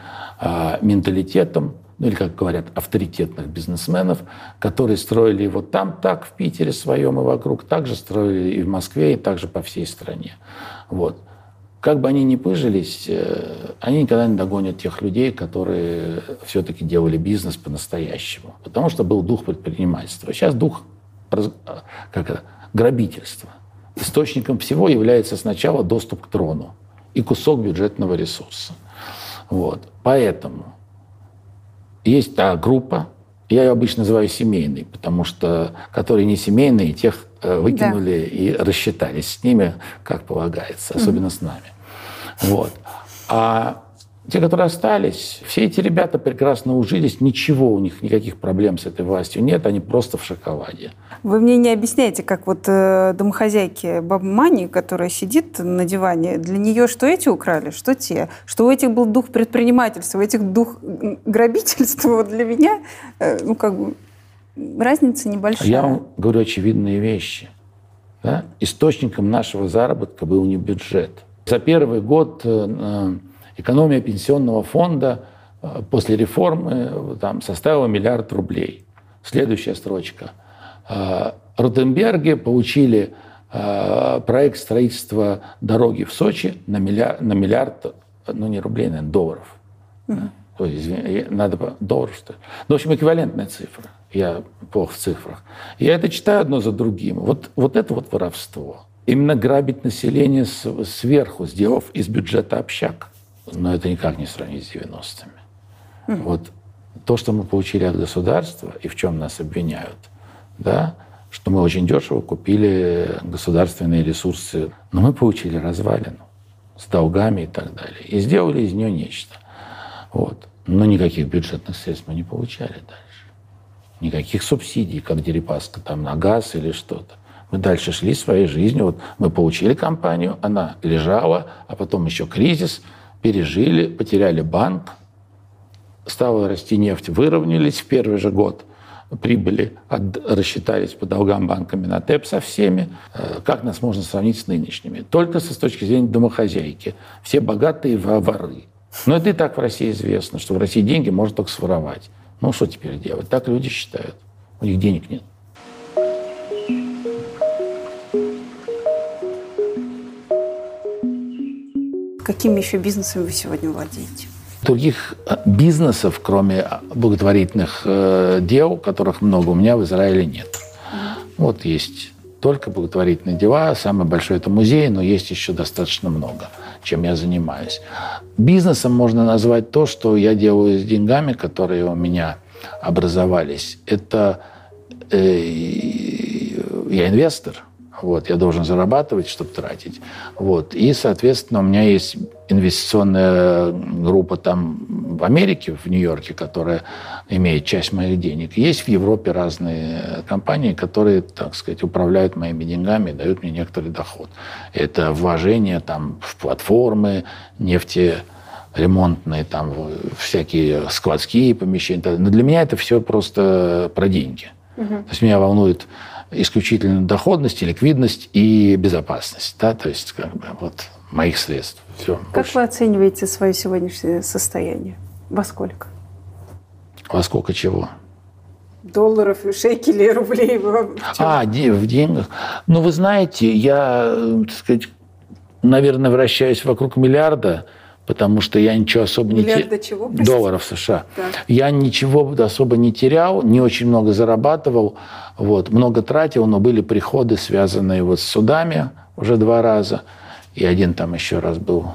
менталитетом, ну или, как говорят, авторитетных бизнесменов, которые строили его там так, в Питере своем и вокруг, также строили и в Москве, и также по всей стране. Вот. Как бы они ни пыжились, э, они никогда не догонят тех людей, которые все-таки делали бизнес по-настоящему. Потому что был дух предпринимательства. Сейчас дух как это, грабительство. Источником всего является сначала доступ к трону и кусок бюджетного ресурса. Вот. Поэтому есть та группа, я ее обычно называю семейной, потому что которые не семейные, тех э, выкинули да. и рассчитались с ними, как полагается, особенно mm-hmm. с нами. Вот. А те, которые остались, все эти ребята прекрасно ужились, ничего у них, никаких проблем с этой властью нет, они просто в шоколаде. Вы мне не объясняете, как вот э, домохозяйки Баба Мани, которая сидит на диване, для нее что эти украли, что те? Что у этих был дух предпринимательства, у этих дух грабительства, вот для меня, э, ну, как бы, разница небольшая. Я вам говорю очевидные вещи. Да? Источником нашего заработка был не бюджет. За первый год... Э, Экономия пенсионного фонда э, после реформы э, там, составила миллиард рублей. Следующая строчка. Э, Ротенберги получили проект строительства дороги в Сочи на миллиард, на миллиард ну не рублей, наверное, долларов. То есть, извини, надо долларов, что ли. Ну, в общем, эквивалентная цифра. Я плохо в цифрах. Я это читаю одно за другим. Вот, вот это вот воровство. Именно грабить население сверху, сделав из бюджета общак но это никак не сравнить с 90-ми. Mm. Вот то, что мы получили от государства и в чем нас обвиняют, да, что мы очень дешево купили государственные ресурсы, но мы получили развалину с долгами и так далее. И сделали из нее нечто. Вот. Но никаких бюджетных средств мы не получали дальше. Никаких субсидий, как Дерипаска, там на газ или что-то. Мы дальше шли своей жизнью. Вот мы получили компанию, она лежала, а потом еще кризис – пережили, потеряли банк, стала расти нефть, выровнялись в первый же год, прибыли, от, рассчитались по долгам банками на ТЭП со всеми. Э, как нас можно сравнить с нынешними? Только с точки зрения домохозяйки. Все богатые воры. Но это и так в России известно, что в России деньги можно только своровать. Ну, что теперь делать? Так люди считают. У них денег нет. Какими еще бизнесами вы сегодня владеете? Других э, бизнесов, кроме благотворительных э, дел, которых много у меня в Израиле нет. Вот есть только благотворительные дела. Самый большой это музей, но есть еще достаточно много, чем я занимаюсь. Бизнесом можно назвать то, что я делаю с деньгами, которые у меня образовались. Это э, я инвестор – вот, я должен зарабатывать, чтобы тратить. Вот. И, соответственно, у меня есть инвестиционная группа там в Америке, в Нью-Йорке, которая имеет часть моих денег. Есть в Европе разные компании, которые, так сказать, управляют моими деньгами и дают мне некоторый доход. Это вложение там, в платформы, нефтеремонтные, там, всякие складские помещения. Но для меня это все просто про деньги. Угу. То есть меня волнует исключительно доходность, ликвидность и безопасность. Да? То есть как бы, вот моих средств. Все, как больше. вы оцениваете свое сегодняшнее состояние? Во сколько? Во сколько чего? Долларов, шекелей, рублей. А, в деньгах. Ну, вы знаете, я, так сказать, наверное, вращаюсь вокруг миллиарда – потому что я ничего особо не терял. чего? Долларов США. Так. Я ничего особо не терял, не очень много зарабатывал, вот, много тратил, но были приходы, связанные вот с судами уже два раза, и один там еще раз был.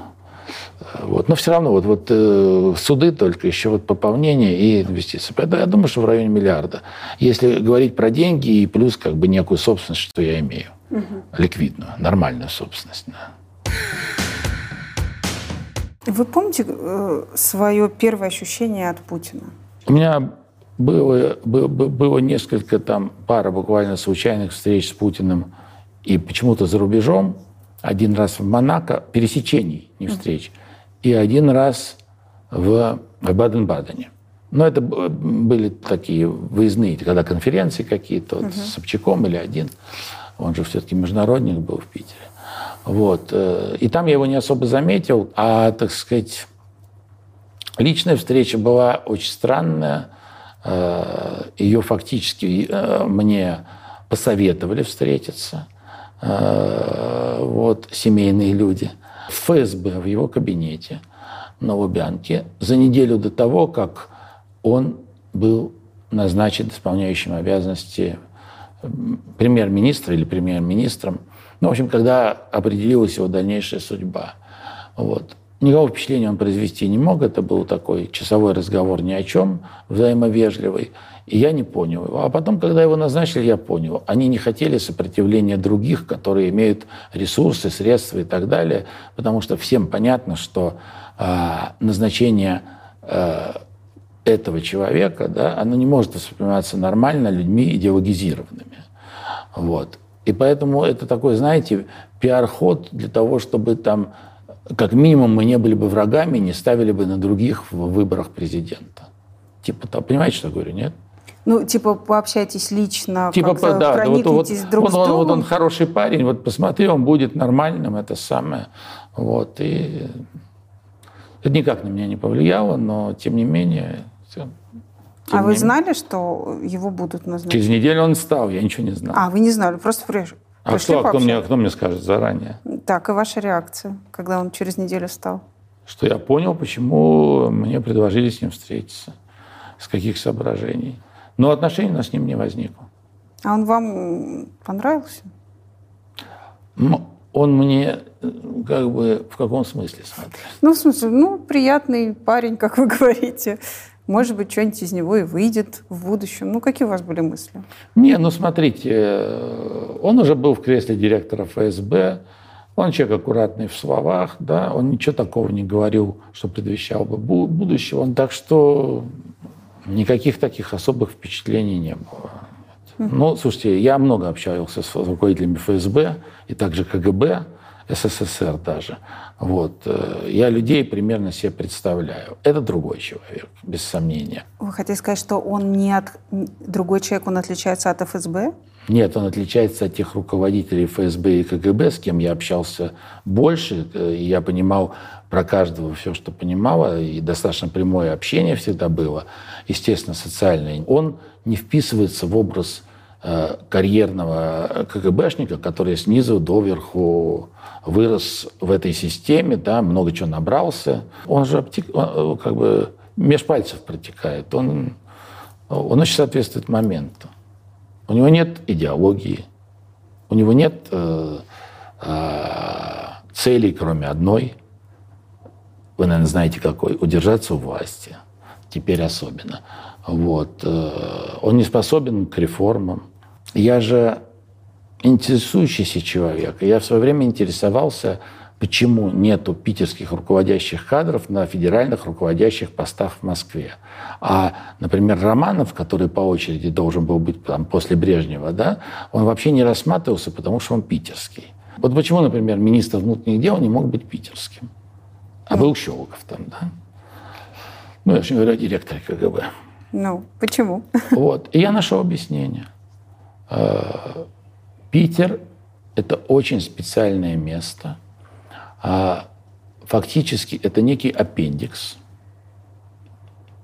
Вот. Но все равно вот, вот э, суды только, еще вот пополнение и инвестиции. Поэтому я думаю, что в районе миллиарда. Если говорить про деньги и плюс как бы некую собственность, что я имею. Угу. Ликвидную, нормальную собственность. Да. Вы помните э, свое первое ощущение от Путина? У меня было, было, было несколько там, пара буквально случайных встреч с Путиным и почему-то за рубежом. Один раз в Монако, пересечений, не встреч, и один раз в, в Баден-Бадене. Но это были такие выездные, когда конференции какие-то, вот, с Собчаком или один. Он же все-таки международник был в Питере. Вот. Э, и там я его не особо заметил, а, так сказать, личная встреча была очень странная. Э, Ее фактически э, мне посоветовали встретиться. Вот, семейные люди. В ФСБ, в его кабинете на Лубянке за неделю до того, как он был назначен исполняющим обязанности премьер-министра или премьер-министром. Ну, в общем, когда определилась его дальнейшая судьба. Вот. Никакого впечатления он произвести не мог. Это был такой часовой разговор ни о чем, взаимовежливый. И я не понял его. А потом, когда его назначили, я понял. Они не хотели сопротивления других, которые имеют ресурсы, средства и так далее, потому что всем понятно, что э, назначение э, этого человека, да, оно не может восприниматься нормально людьми идеологизированными. Вот. И поэтому это такой, знаете, пиар-ход для того, чтобы там как минимум мы не были бы врагами, не ставили бы на других в выборах президента. Типа, понимаете, что я говорю, нет? Ну, типа, пообщайтесь лично, типа, да, проникнитесь вот, друг вот, с другом. Вот он хороший парень, вот посмотри, он будет нормальным, это самое. Вот, и это никак на меня не повлияло, но тем не менее... Тем а вы знали, что его будут назначать? Через неделю он стал, я ничего не знал. А, вы не знали, просто пришли а кто, а кто, мне, кто мне скажет заранее? Так, и ваша реакция, когда он через неделю стал? Что я понял, почему мне предложили с ним встретиться, с каких соображений. Но отношений у нас с ним не возникло. А он вам понравился? Он мне как бы в каком смысле смотрит? Ну, в смысле, ну, приятный парень, как вы говорите. Может быть, что-нибудь из него и выйдет в будущем. Ну, какие у вас были мысли? Не, ну, смотрите, э, он уже был в кресле директора ФСБ, он человек аккуратный в словах, да, он ничего такого не говорил, что предвещал бы будущего. Он, так что никаких таких особых впечатлений не было. Ну, слушайте, я много общался с руководителями ФСБ и также КГБ. СССР даже. Вот. Э, я людей примерно себе представляю. Это другой человек, без сомнения. Вы хотите сказать, что он не от... другой человек, он отличается от ФСБ? Нет, он отличается от тех руководителей ФСБ и КГБ, с кем я общался больше, э, и я понимал про каждого все, что понимала, и достаточно прямое общение всегда было, естественно, социальное. Он не вписывается в образ карьерного КГБшника, который снизу доверху вырос в этой системе, да, много чего набрался. Он же обтек, он, э, как бы меж пальцев протекает. Он, он очень соответствует моменту. У него нет идеологии, у него нет э, э, целей, кроме одной. Вы, наверное, знаете, какой. Удержаться у власти. Теперь особенно. Вот. Э, он не способен к реформам. Я же интересующийся человек. я в свое время интересовался, почему нету питерских руководящих кадров на федеральных руководящих постах в Москве. А, например, Романов, который по очереди должен был быть там, после Брежнева, да, он вообще не рассматривался, потому что он питерский. Вот почему, например, министр внутренних дел не мог быть питерским, а был Щелоков там, да? Ну, я же говорю о директоре КГБ. Ну, почему? Вот. И я нашел объяснение. Э, Питер – это очень специальное место. А фактически это некий аппендикс.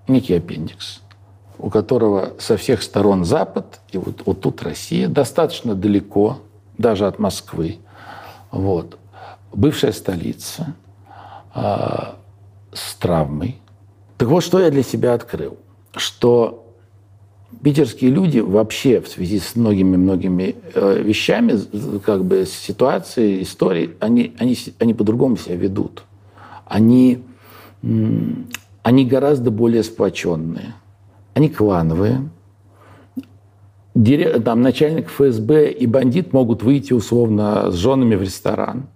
Некий аппендикс, у которого со всех сторон Запад, и вот, вот тут Россия, достаточно далеко, даже от Москвы. Вот. Бывшая столица а, с травмой. Так вот, что я для себя открыл. Что питерские люди вообще в связи с многими-многими э, вещами, как бы ситуацией, историей, они, они, они по-другому себя ведут. Они, они гораздо более сплоченные. Они клановые. Дирек, там, начальник ФСБ и бандит могут выйти условно с женами в ресторан.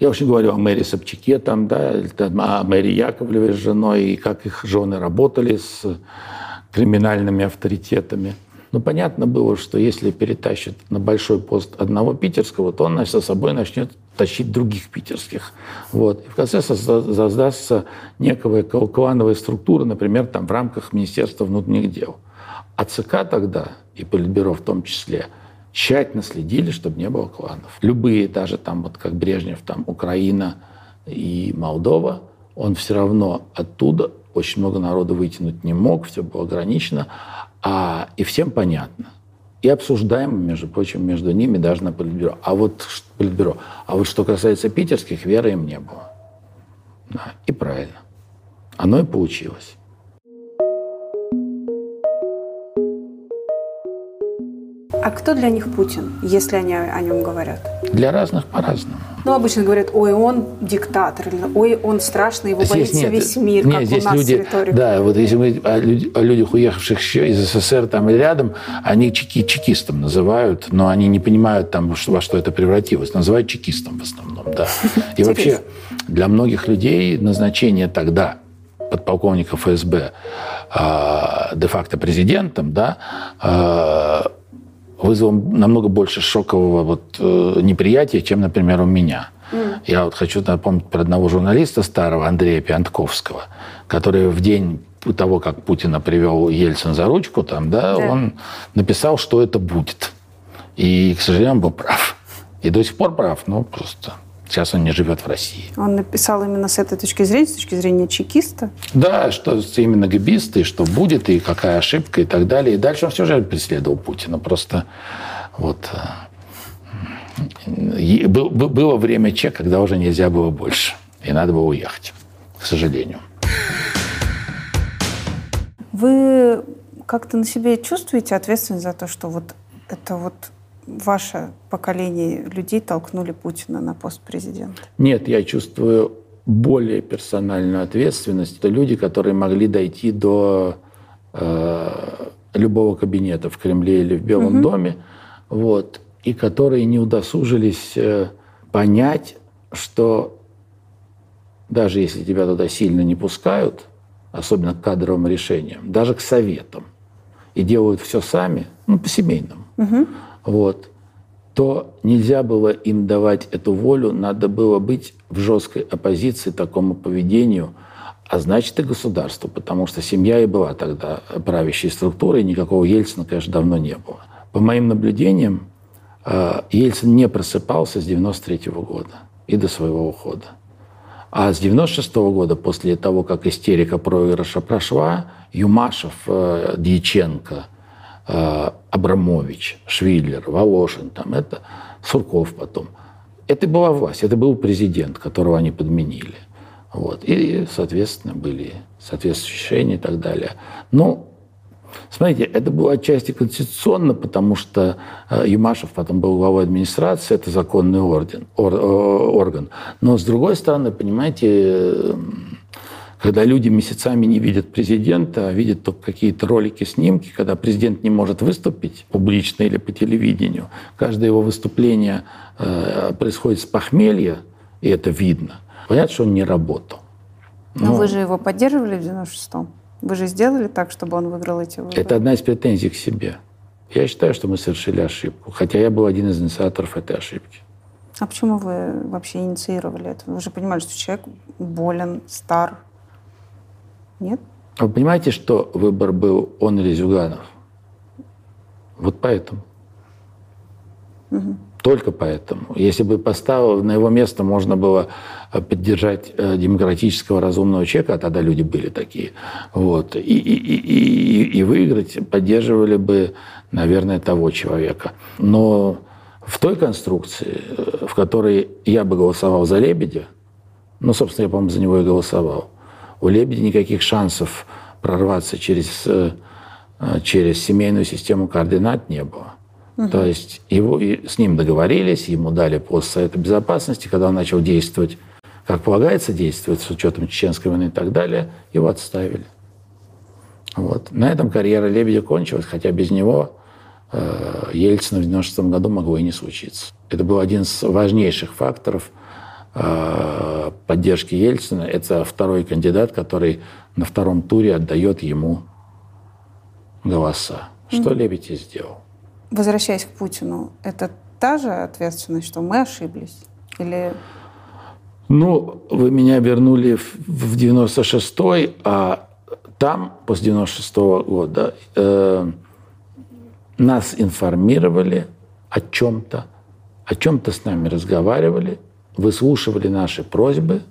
Я очень говорю о Мэри Собчаке, там, да, о Мэри Яковлевой с женой, и как их жены работали с криминальными авторитетами. Но понятно было, что если перетащит на большой пост одного питерского, то он со собой начнет тащить других питерских. Вот. И в конце создастся некая клановая структура, например, там, в рамках Министерства внутренних дел. А ЦК тогда, и Политбюро в том числе, тщательно следили, чтобы не было кланов. Любые, даже там, вот как Брежнев, там, Украина и Молдова, он все равно оттуда очень много народу вытянуть не мог, все было ограничено, а, и всем понятно. И обсуждаемо, между прочим, между ними даже на Политбюро. А вот, Политбюро. А вот что касается питерских, веры им не было. Да, и правильно. Оно и получилось. А кто для них Путин, если они о нем говорят? Для разных по-разному. Ну, обычно говорят, ой, он диктатор, или ой, он страшный, его здесь боится нет, весь мир, нет, как здесь у нас люди, риторика. Да, вот если мы о, о людях, уехавших еще из СССР там и рядом, они чеки, чекистом называют, но они не понимают там, во что это превратилось. Называют чекистом в основном, да. И вообще для многих людей назначение тогда подполковника ФСБ э, де-факто президентом, да, э, вызвало намного больше шокового вот, э, неприятия, чем, например, у меня. Mm. Я вот хочу напомнить про одного журналиста старого, Андрея Пиантковского, который в день того, как Путина привел Ельцин за ручку, там, да, да. он написал, что это будет. И, к сожалению, он был прав. И до сих пор прав, но просто Сейчас он не живет в России. Он написал именно с этой точки зрения, с точки зрения чекиста? Да, что именно гибисты, что будет, и какая ошибка, и так далее. И дальше он все же преследовал Путина. Просто вот э, было время Че, когда уже нельзя было больше. И надо было уехать, к сожалению. Вы как-то на себе чувствуете ответственность за то, что вот это вот ваше поколение людей толкнули Путина на пост президента? Нет, я чувствую более персональную ответственность. Это люди, которые могли дойти до э, любого кабинета в Кремле или в Белом угу. доме, вот, и которые не удосужились э, понять, что даже если тебя туда сильно не пускают, особенно к кадровым решениям, даже к советам, и делают все сами, ну, по-семейному, угу вот, то нельзя было им давать эту волю, надо было быть в жесткой оппозиции такому поведению, а значит и государству, потому что семья и была тогда правящей структурой, никакого Ельцина, конечно, давно не было. По моим наблюдениям, э, Ельцин не просыпался с 93 года и до своего ухода. А с 96 года, после того, как истерика проигрыша прошла, Юмашев, э, Дьяченко, Абрамович, Швидлер, Волошин, там это Сурков потом. Это была власть, это был президент, которого они подменили. Вот. И, соответственно, были соответствующие решения и так далее. Но, смотрите, это было отчасти конституционно, потому что э, Юмашев потом был главой администрации, это законный орден, ор, орган. Но, с другой стороны, понимаете, когда люди месяцами не видят президента, а видят только какие-то ролики, снимки, когда президент не может выступить публично или по телевидению, каждое его выступление э, происходит с похмелья, и это видно. Понятно, что он не работал. Но, Но вы же его поддерживали в 96-м? Вы же сделали так, чтобы он выиграл эти выборы? Это одна из претензий к себе. Я считаю, что мы совершили ошибку, хотя я был один из инициаторов этой ошибки. А почему вы вообще инициировали это? Вы же понимали, что человек болен, стар, нет? Вы понимаете, что выбор был он или Зюганов? Вот поэтому. Угу. Только поэтому. Если бы поставил на его место, можно было э, поддержать э, демократического разумного человека, а тогда люди были такие, вот, и, и, и, и, и выиграть, поддерживали бы, наверное, того человека. Но в той конструкции, э, в которой я бы голосовал за Лебедя, ну, собственно, я, по-моему, за него и голосовал, у Лебедя никаких шансов прорваться через, э, через семейную систему координат не было. Угу. То есть его, с ним договорились, ему дали пост Совета Безопасности, когда он начал действовать, как полагается действовать, с учетом Чеченской войны и так далее, его отставили. Вот. На этом карьера Лебедя кончилась, хотя без него э, Ельцина в 1996 году могло и не случиться. Это был один из важнейших факторов – Э, поддержки Ельцина, это второй кандидат, который на втором туре отдает ему голоса. Что. Лебедь и сделал. Возвращаясь к Путину, это та же ответственность, что мы ошиблись? Или... Ну, вы меня вернули в 96-й, а там, после 96-го года, э, нас информировали о чем-то, о чем-то с нами разговаривали – выслушивали наши просьбы,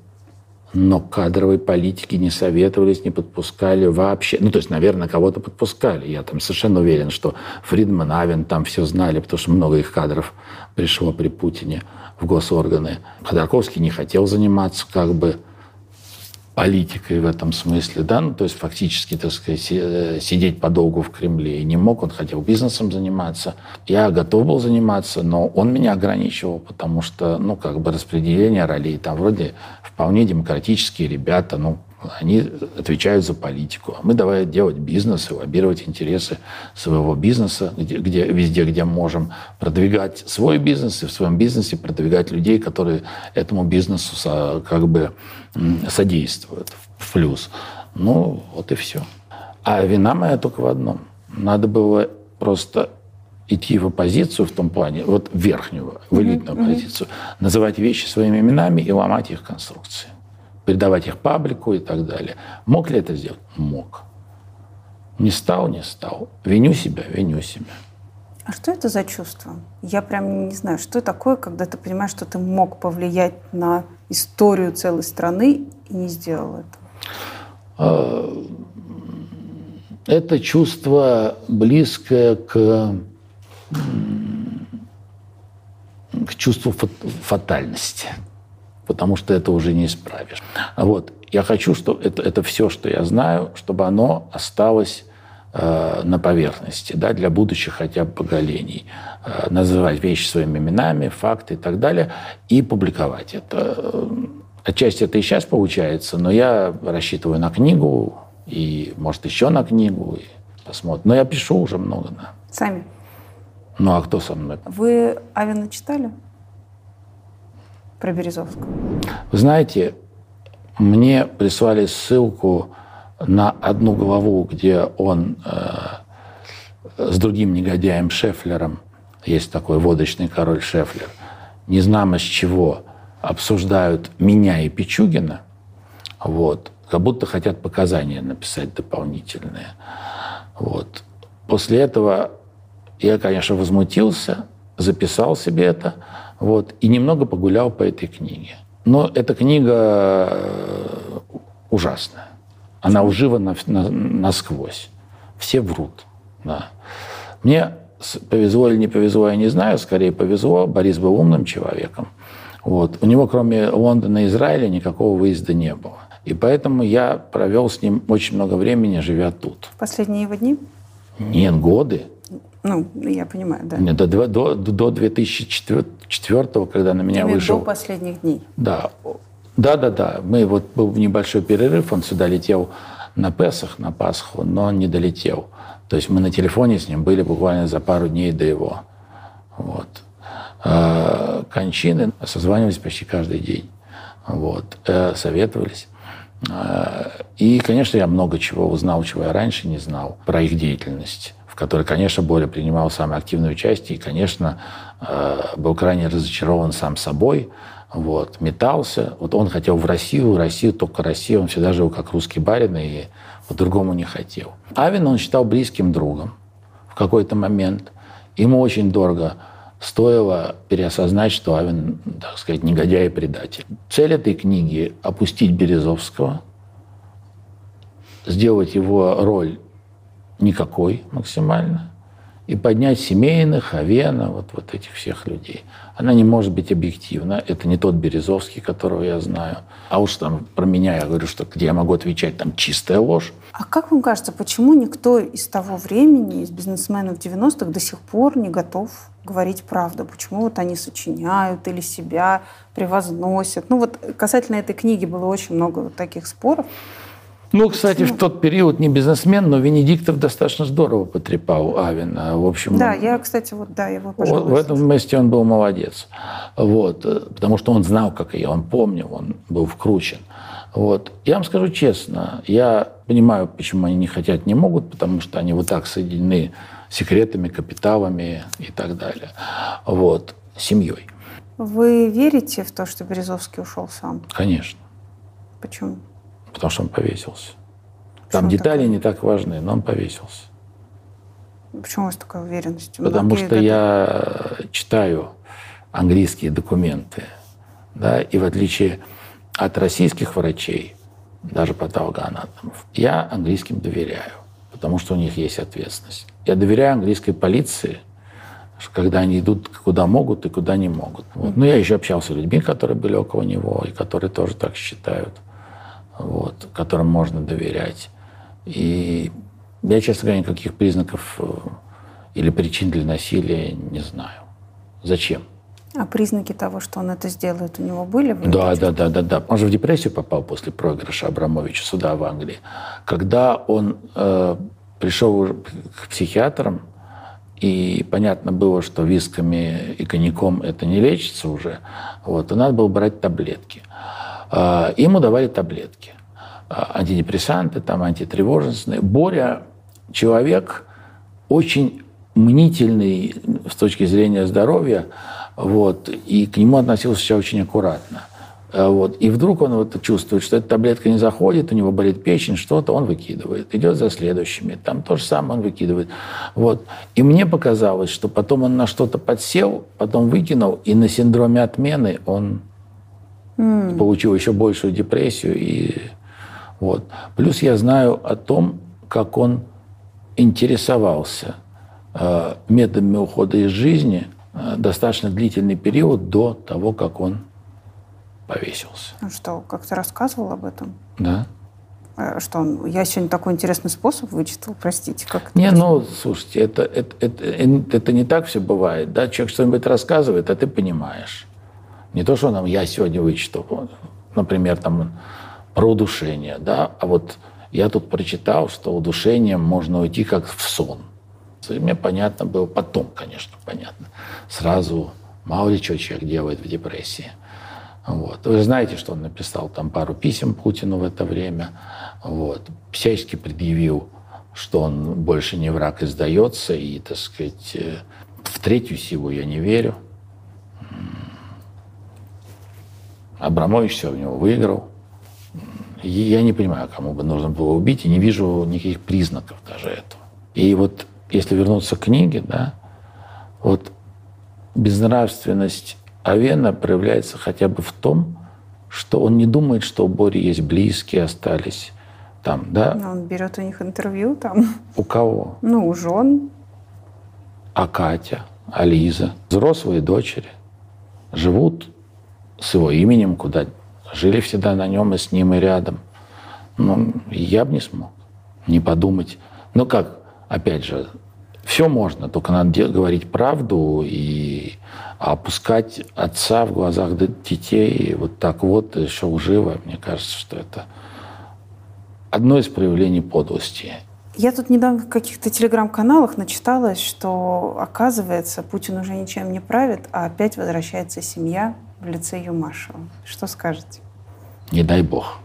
но кадровой политики не советовались, не подпускали вообще. Ну, то есть, наверное, кого-то подпускали. Я там совершенно уверен, что Фридман, Авен там все знали, потому что много их кадров пришло при Путине в госорганы. Ходорковский не хотел заниматься как бы политикой в этом смысле, да, ну, то есть фактически, так сказать, э, сидеть подолгу в Кремле и не мог, он хотел бизнесом заниматься. Я готов был заниматься, но он меня ограничивал, потому что, ну, как бы распределение ролей, там вроде вполне демократические ребята, ну, они отвечают за политику. А мы давай делать бизнес и лоббировать интересы своего бизнеса, где, где, везде, где можем, продвигать свой бизнес и в своем бизнесе продвигать людей, которые этому бизнесу со, как бы содействуют в плюс. Ну, вот и все. А вина моя только в одном. Надо было просто идти в оппозицию в том плане, вот верхнюю, в элитную mm-hmm. позицию, называть вещи своими именами и ломать их конструкции передавать их паблику и так далее. Мог ли это сделать? Мог. Не стал, не стал. Виню себя, виню себя. А что это за чувство? Я прям не знаю, что такое, когда ты понимаешь, что ты мог повлиять на историю целой страны и не сделал это? А, это чувство близкое к, к чувству фатальности потому что это уже не исправишь. Вот. Я хочу, чтобы это, это все, что я знаю, чтобы оно осталось э, на поверхности да, для будущих хотя бы поколений. Э, называть вещи своими именами, факты и так далее, и публиковать это. Отчасти это и сейчас получается, но я рассчитываю на книгу, и, может, еще на книгу, и посмотрим. Но я пишу уже много, да. Сами? Ну, а кто со мной? Вы Авина читали? Про Березовского? Вы знаете, мне прислали ссылку на одну главу, где он э, с другим негодяем Шефлером, есть такой водочный король Шефлер, не знамо с чего обсуждают меня и Пичугина, вот, как будто хотят показания написать дополнительные. Вот. После этого я, конечно, возмутился, записал себе это, вот, и немного погулял по этой книге. Но эта книга э, ужасная. Она ужива на, на, насквозь. Все врут. Да. Мне повезло или не повезло, я не знаю. Скорее повезло. Борис был умным человеком. Вот. У него, кроме Лондона и Израиля, никакого выезда не было. И поэтому я провел с ним очень много времени, живя тут. Последние его дни? Нет, годы. Ну, я понимаю, да. Нет, до, до, до 2004, когда на меня вышел... До последних дней. Да. Да, да, да. Мы вот был небольшой перерыв, он сюда летел на Песах, на Пасху, но он не долетел. То есть мы на телефоне с ним были буквально за пару дней до его вот. А, кончины. Созванивались почти каждый день. Вот. Э, советовались. А, и, конечно, я много чего узнал, чего я раньше не знал про их деятельность в которой, конечно, Боря принимал самое активное участие и, конечно, э, был крайне разочарован сам собой, вот, метался. Вот он хотел в Россию, в Россию, только Россию. Он всегда жил как русский барин и по-другому не хотел. Авина он считал близким другом в какой-то момент. Ему очень дорого стоило переосознать, что Авин, так сказать, негодяй и предатель. Цель этой книги – опустить Березовского, сделать его роль никакой максимально, и поднять семейных, Авена, вот, вот этих всех людей. Она не может быть объективна. Это не тот Березовский, которого я знаю. А уж там про меня я говорю, что где я могу отвечать, там чистая ложь. А как вам кажется, почему никто из того времени, из бизнесменов 90-х до сих пор не готов говорить правду? Почему вот они сочиняют или себя превозносят? Ну вот касательно этой книги было очень много вот таких споров. Ну, кстати, в тот период не бизнесмен, но Венедиктов достаточно здорово потрепал Авина. В общем, да, я, кстати, вот, да, его, пожалуйста. В этом месте он был молодец. Вот, потому что он знал, как я, он помнил, он был вкручен. Вот. Я вам скажу честно, я понимаю, почему они не хотят, не могут, потому что они вот так соединены секретами, капиталами и так далее. Вот. Семьей. Вы верите в то, что Березовский ушел сам? Конечно. Почему? Потому что он повесился. Там Почему детали такое? не так важны, но он повесился. Почему у вас такая уверенность? Потому Многие что я читаю английские документы, да, и в отличие от российских врачей, даже патологоанатомов, я английским доверяю, потому что у них есть ответственность. Я доверяю английской полиции, когда они идут куда могут и куда не могут. Вот. Но я еще общался с людьми, которые были около него, и которые тоже так считают. Вот, которым можно доверять. И я, честно говоря, никаких признаков э, или причин для насилия не знаю. Зачем? А признаки того, что он это сделает, у него были? Да, да, да, да, да. Он же в депрессию попал после проигрыша Абрамовича суда в Англии. Когда он э, пришел к психиатрам, и понятно было, что висками и коньяком это не лечится уже, вот, то надо было брать таблетки. Э, ему давали таблетки. Э, антидепрессанты, там, антитревожностные. Боря человек очень мнительный с точки зрения здоровья, вот, и к нему относился себя очень аккуратно. Э, вот. И вдруг он вот чувствует, что эта таблетка не заходит, у него болит печень, что-то он выкидывает. Идет за следующими, там то же самое он выкидывает. Вот. И мне показалось, что потом он на что-то подсел, потом выкинул, и на синдроме отмены он mm. получил еще большую депрессию. И... Вот. Плюс я знаю о том, как он интересовался э, методами ухода из жизни э, достаточно длительный период до того, как он повесился. Ну что, как ты рассказывал об этом? Да. Э, что он, я сегодня такой интересный способ вычитал, простите, как Не, ну, слушайте, это, это, это, это не так все бывает, да, человек что-нибудь рассказывает, а ты понимаешь. Не то, что нам я сегодня вычитал, например, там про удушение, да, а вот я тут прочитал, что удушением можно уйти как в сон. Мне понятно было, потом, конечно, понятно. Сразу мало ли что человек делает в депрессии. Вот. Вы знаете, что он написал там пару писем Путину в это время. Вот. Всячески предъявил, что он больше не враг и сдается. И, так сказать, э, в третью силу я не верю. Абрамович все у него выиграл. И я не понимаю, кому бы нужно было убить, и не вижу никаких признаков даже этого. И вот если вернуться к книге, да, вот безнравственность Авена проявляется хотя бы в том, что он не думает, что у Бори есть близкие остались там, да? Но он берет у них интервью там. У кого? Ну, у жен. А Катя, а Лиза, взрослые дочери, живут с его именем, куда жили всегда на нем и с ним и рядом. Ну, я бы не смог не подумать. Ну как, опять же, все можно, только надо говорить правду и опускать отца в глазах детей вот так вот, еще живо. Мне кажется, что это одно из проявлений подлости. Я тут недавно в каких-то телеграм-каналах начиталась, что, оказывается, Путин уже ничем не правит, а опять возвращается семья в лице Юмашева. Что скажете? Не дай бог.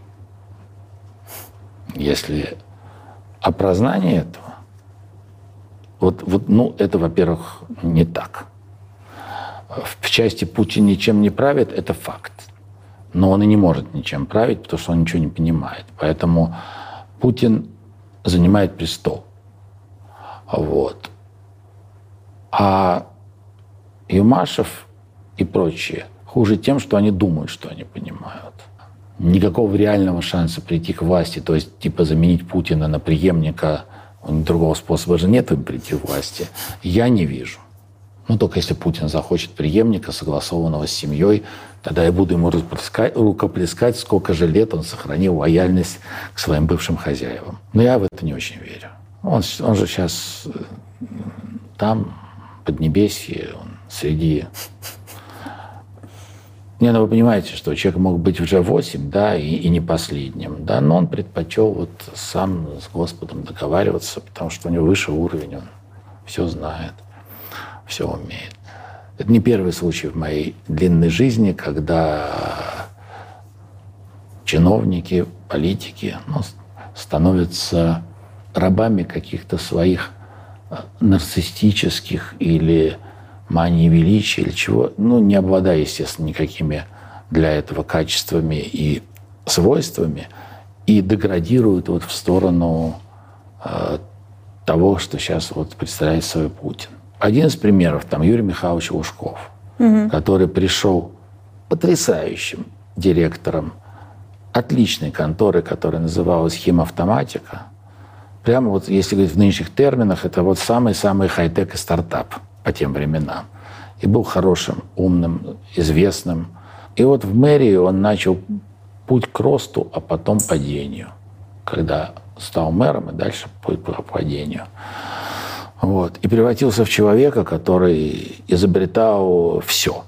Если опознание этого, вот, вот, ну, это, во-первых, не так. В части Путин ничем не правит, это факт. Но он и не может ничем править, потому что он ничего не понимает. Поэтому Путин занимает престол. Вот. А Юмашев и прочие хуже тем, что они думают, что они понимают. Никакого реального шанса прийти к власти, то есть типа заменить Путина на преемника – Другого способа же нет им прийти к власти. Я не вижу. Ну, только если Путин захочет преемника, согласованного с семьей, тогда я буду ему рукоплескать, сколько же лет он сохранил лояльность к своим бывшим хозяевам. Но я в это не очень верю. Он, он же сейчас э, там, под небесье, он среди не, ну вы понимаете, что человек мог быть уже восемь, да, и, и не последним, да, но он предпочел вот сам с Господом договариваться, потому что у него выше уровень, он все знает, все умеет. Это не первый случай в моей длинной жизни, когда чиновники, политики ну, становятся рабами каких-то своих э, нарциссических или мании величия или чего, ну, не обладая, естественно, никакими для этого качествами и свойствами, и деградируют вот в сторону э, того, что сейчас вот представляет собой Путин. Один из примеров, там, Юрий Михайлович Лужков, угу. который пришел потрясающим директором отличной конторы, которая называлась «Химавтоматика». Прямо вот, если говорить в нынешних терминах, это вот самый-самый хай-тек и стартап – по тем временам. И был хорошим, умным, известным. И вот в мэрии он начал путь к росту, а потом падению. Когда стал мэром, и дальше путь к падению. Вот. И превратился в человека, который изобретал все.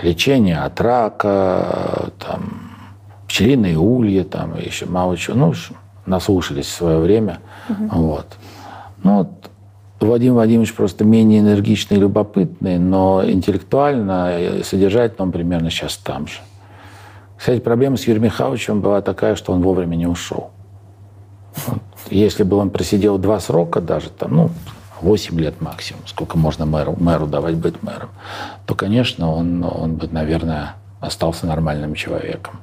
Лечение от рака, там, пчелиные ульи, там, еще мало чего. Ну, наслушались в свое время. Угу. Вот. Ну, вот Владимир Владимирович просто менее энергичный и любопытный, но интеллектуально содержательно он примерно сейчас там же. Кстати, проблема с Юрием Михайловичем была такая, что он вовремя не ушел. Вот. Если бы он просидел два срока даже, там, ну, 8 лет максимум, сколько можно мэру, мэру давать быть мэром, то, конечно, он, он бы, наверное, остался нормальным человеком.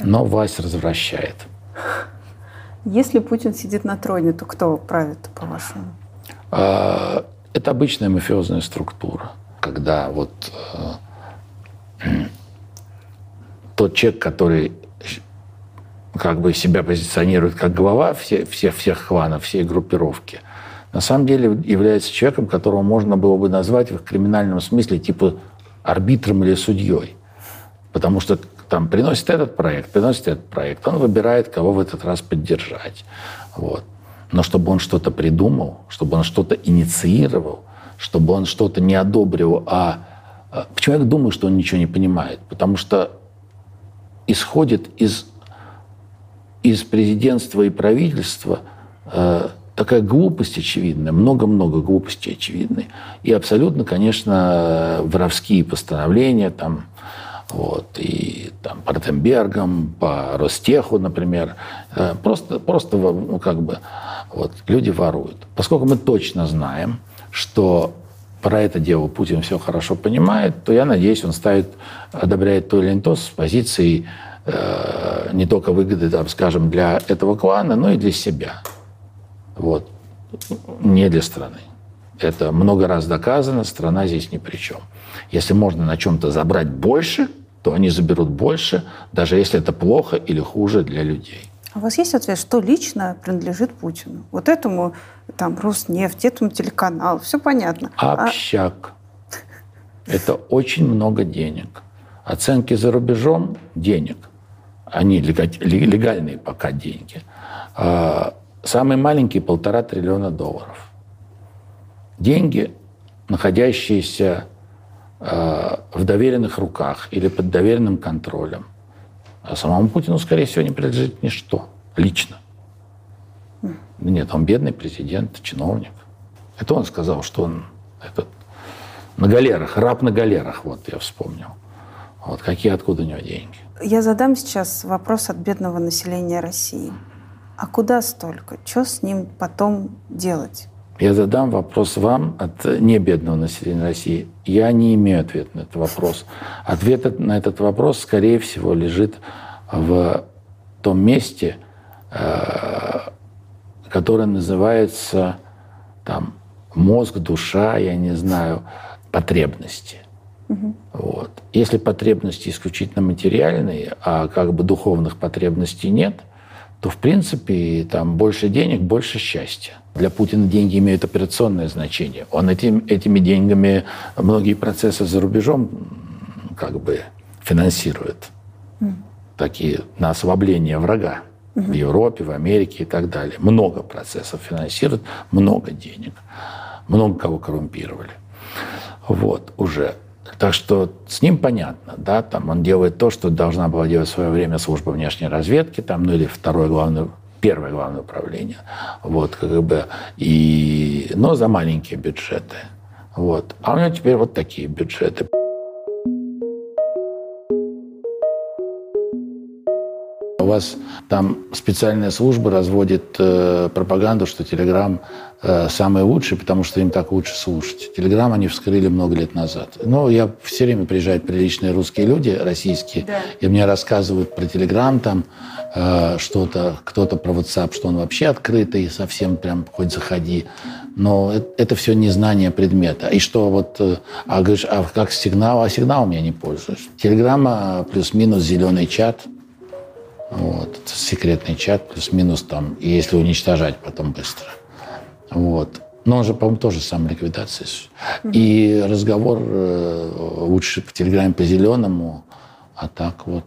Но власть развращает. Если Путин сидит на троне, то кто правит, по-вашему? А, это обычная мафиозная структура, когда вот э, тот человек, который как бы себя позиционирует как глава всех, всех, всех кланов, всей группировки, на самом деле является человеком, которого можно было бы назвать в криминальном смысле типа арбитром или судьей. Потому что там приносит этот проект, приносит этот проект, он выбирает, кого в этот раз поддержать. Вот. Но чтобы он что-то придумал, чтобы он что-то инициировал, чтобы он что-то не одобрил, а, а почему я думаю, что он ничего не понимает? Потому что исходит из, из президентства и правительства э, такая глупость очевидная, много-много глупостей очевидной. И абсолютно, конечно, воровские постановления там, вот, и там по Ротенбергам, по Ростеху, например. Э, просто, просто ну, как бы, вот, люди воруют. Поскольку мы точно знаем, что про это дело Путин все хорошо понимает, то я надеюсь, он ставит, одобряет то или иное то с позиции э, не только выгоды, там, скажем, для этого клана, но и для себя. Вот. Не для страны. Это много раз доказано, страна здесь ни при чем. Если можно на чем-то забрать больше, то они заберут больше, даже если это плохо или хуже для людей. А у вас есть ответ, что лично принадлежит Путину? Вот этому там Роснефть, этому телеканал, все понятно. А общак. А... Это очень много денег. Оценки за рубежом денег. Они легальные пока деньги. А, самый маленький полтора триллиона долларов. Деньги, находящиеся в доверенных руках или под доверенным контролем. А самому Путину, скорее всего, не принадлежит ничто лично. Нет, он бедный президент, чиновник. Это он сказал, что он этот, на галерах, раб на галерах, вот я вспомнил. Вот какие откуда у него деньги. Я задам сейчас вопрос от бедного населения России. А куда столько? Что с ним потом делать? Я задам вопрос вам от небедного населения России. Я не имею ответа на этот вопрос. Ответ на этот вопрос, скорее всего, лежит в том месте, э, которое называется там, мозг, душа, я не знаю, потребности. Угу. Вот. Если потребности исключительно материальные, а как бы духовных потребностей нет, то, в принципе, там больше денег, больше счастья. Для Путина деньги имеют операционное значение. Он этим, этими деньгами многие процессы за рубежом как бы финансирует. Mm. Такие на ослабление врага mm-hmm. в Европе, в Америке и так далее. Много процессов финансирует, много денег. Много кого коррумпировали. Вот, уже. Так что с ним понятно, да, там он делает то, что должна была делать в свое время служба внешней разведки, там, ну или второе главное первое главное управление. Вот, как бы, и, но за маленькие бюджеты. Вот. А у него теперь вот такие бюджеты. У вас там специальная служба разводит э, пропаганду, что Телеграм э, самый лучший, потому что им так лучше слушать. Телеграм они вскрыли много лет назад. Но я все время приезжают приличные русские люди, российские, да. и мне рассказывают про Телеграм там э, что-то, кто-то про WhatsApp, что он вообще открытый, совсем прям хоть заходи. Но это, это все незнание предмета. И что вот, э, а говоришь, а как сигнал? А сигналом я не пользуюсь. Телеграмма плюс-минус зеленый чат – вот. Секретный чат, плюс-минус там, и если уничтожать потом быстро. Вот. Но он же, по-моему, тоже сам ликвидация. Mm-hmm. И разговор э, лучше в Телеграме по зеленому, а так вот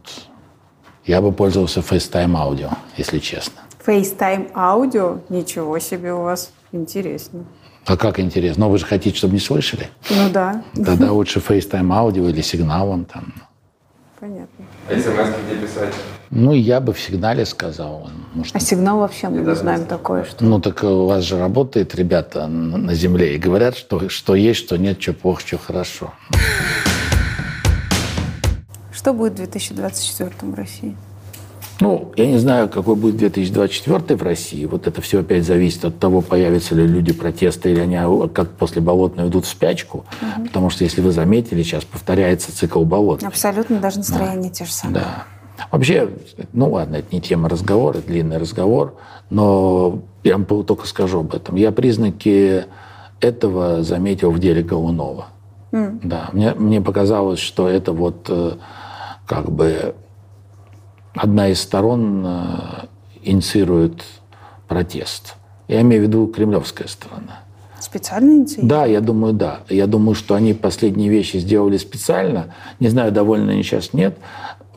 Я бы пользовался FaceTime аудио, если честно. FaceTime аудио? Ничего себе у вас. Интересно. А как интересно? Но вы же хотите, чтобы не слышали? Ну да. Тогда лучше FaceTime аудио или сигналом там. Понятно. А смс где писать? Ну, я бы в сигнале сказал. Может, А сигнал вообще мы не знаем такое, что... ну, так у вас же работает ребята на на земле и говорят, что, что есть, что нет, что плохо, что хорошо. Что будет в 2024 в России? Ну, я не знаю, какой будет 2024 в России. Вот это все опять зависит от того, появятся ли люди протеста, или они а, как после болотной идут в спячку. Потому что, если вы заметили, сейчас повторяется цикл болотной. Абсолютно даже настроения те же самые. Да. Вообще, ну ладно, это не тема разговора, длинный разговор, но я вам только скажу об этом. Я признаки этого заметил в деле Голунова. Да, мне, мне показалось, что это вот э, как бы одна из сторон э, инициирует протест. Я имею в виду кремлевская сторона. Специально инициировали? Да, я думаю, да. Я думаю, что они последние вещи сделали специально. Не знаю, довольны они сейчас, нет.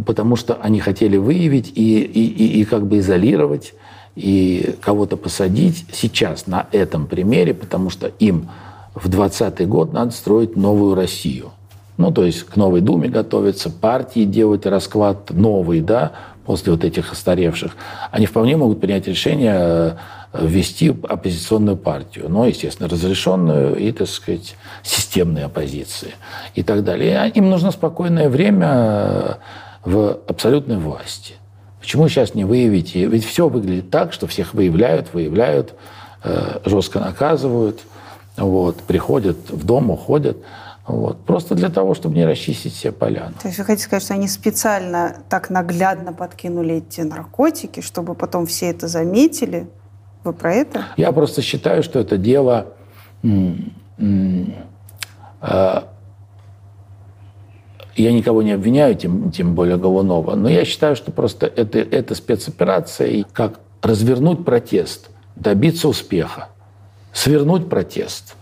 Потому что они хотели выявить и, и, и, и как бы изолировать, и кого-то посадить сейчас на этом примере, потому что им в 2020 год надо строить новую Россию. Ну, то есть к новой Думе готовиться, партии делать расклад новый, да, после вот этих остаревших. Они вполне могут принять решение э, ввести оппозиционную партию, но, естественно, разрешенную и, так сказать, системной оппозиции и так далее. Им нужно спокойное время э, в абсолютной власти. Почему сейчас не выявить? Ведь все выглядит так, что всех выявляют, выявляют, э, жестко наказывают, вот, приходят в дом, уходят. Вот. Просто для того, чтобы не расчистить все поляны. То есть вы хотите сказать, что они специально так наглядно подкинули эти наркотики, чтобы потом все это заметили? Вы про это? Я просто считаю, что это дело э, я никого не обвиняю, тем, тем более Голунова, но я считаю, что просто это, это спецоперация, и как развернуть протест, добиться успеха, свернуть протест.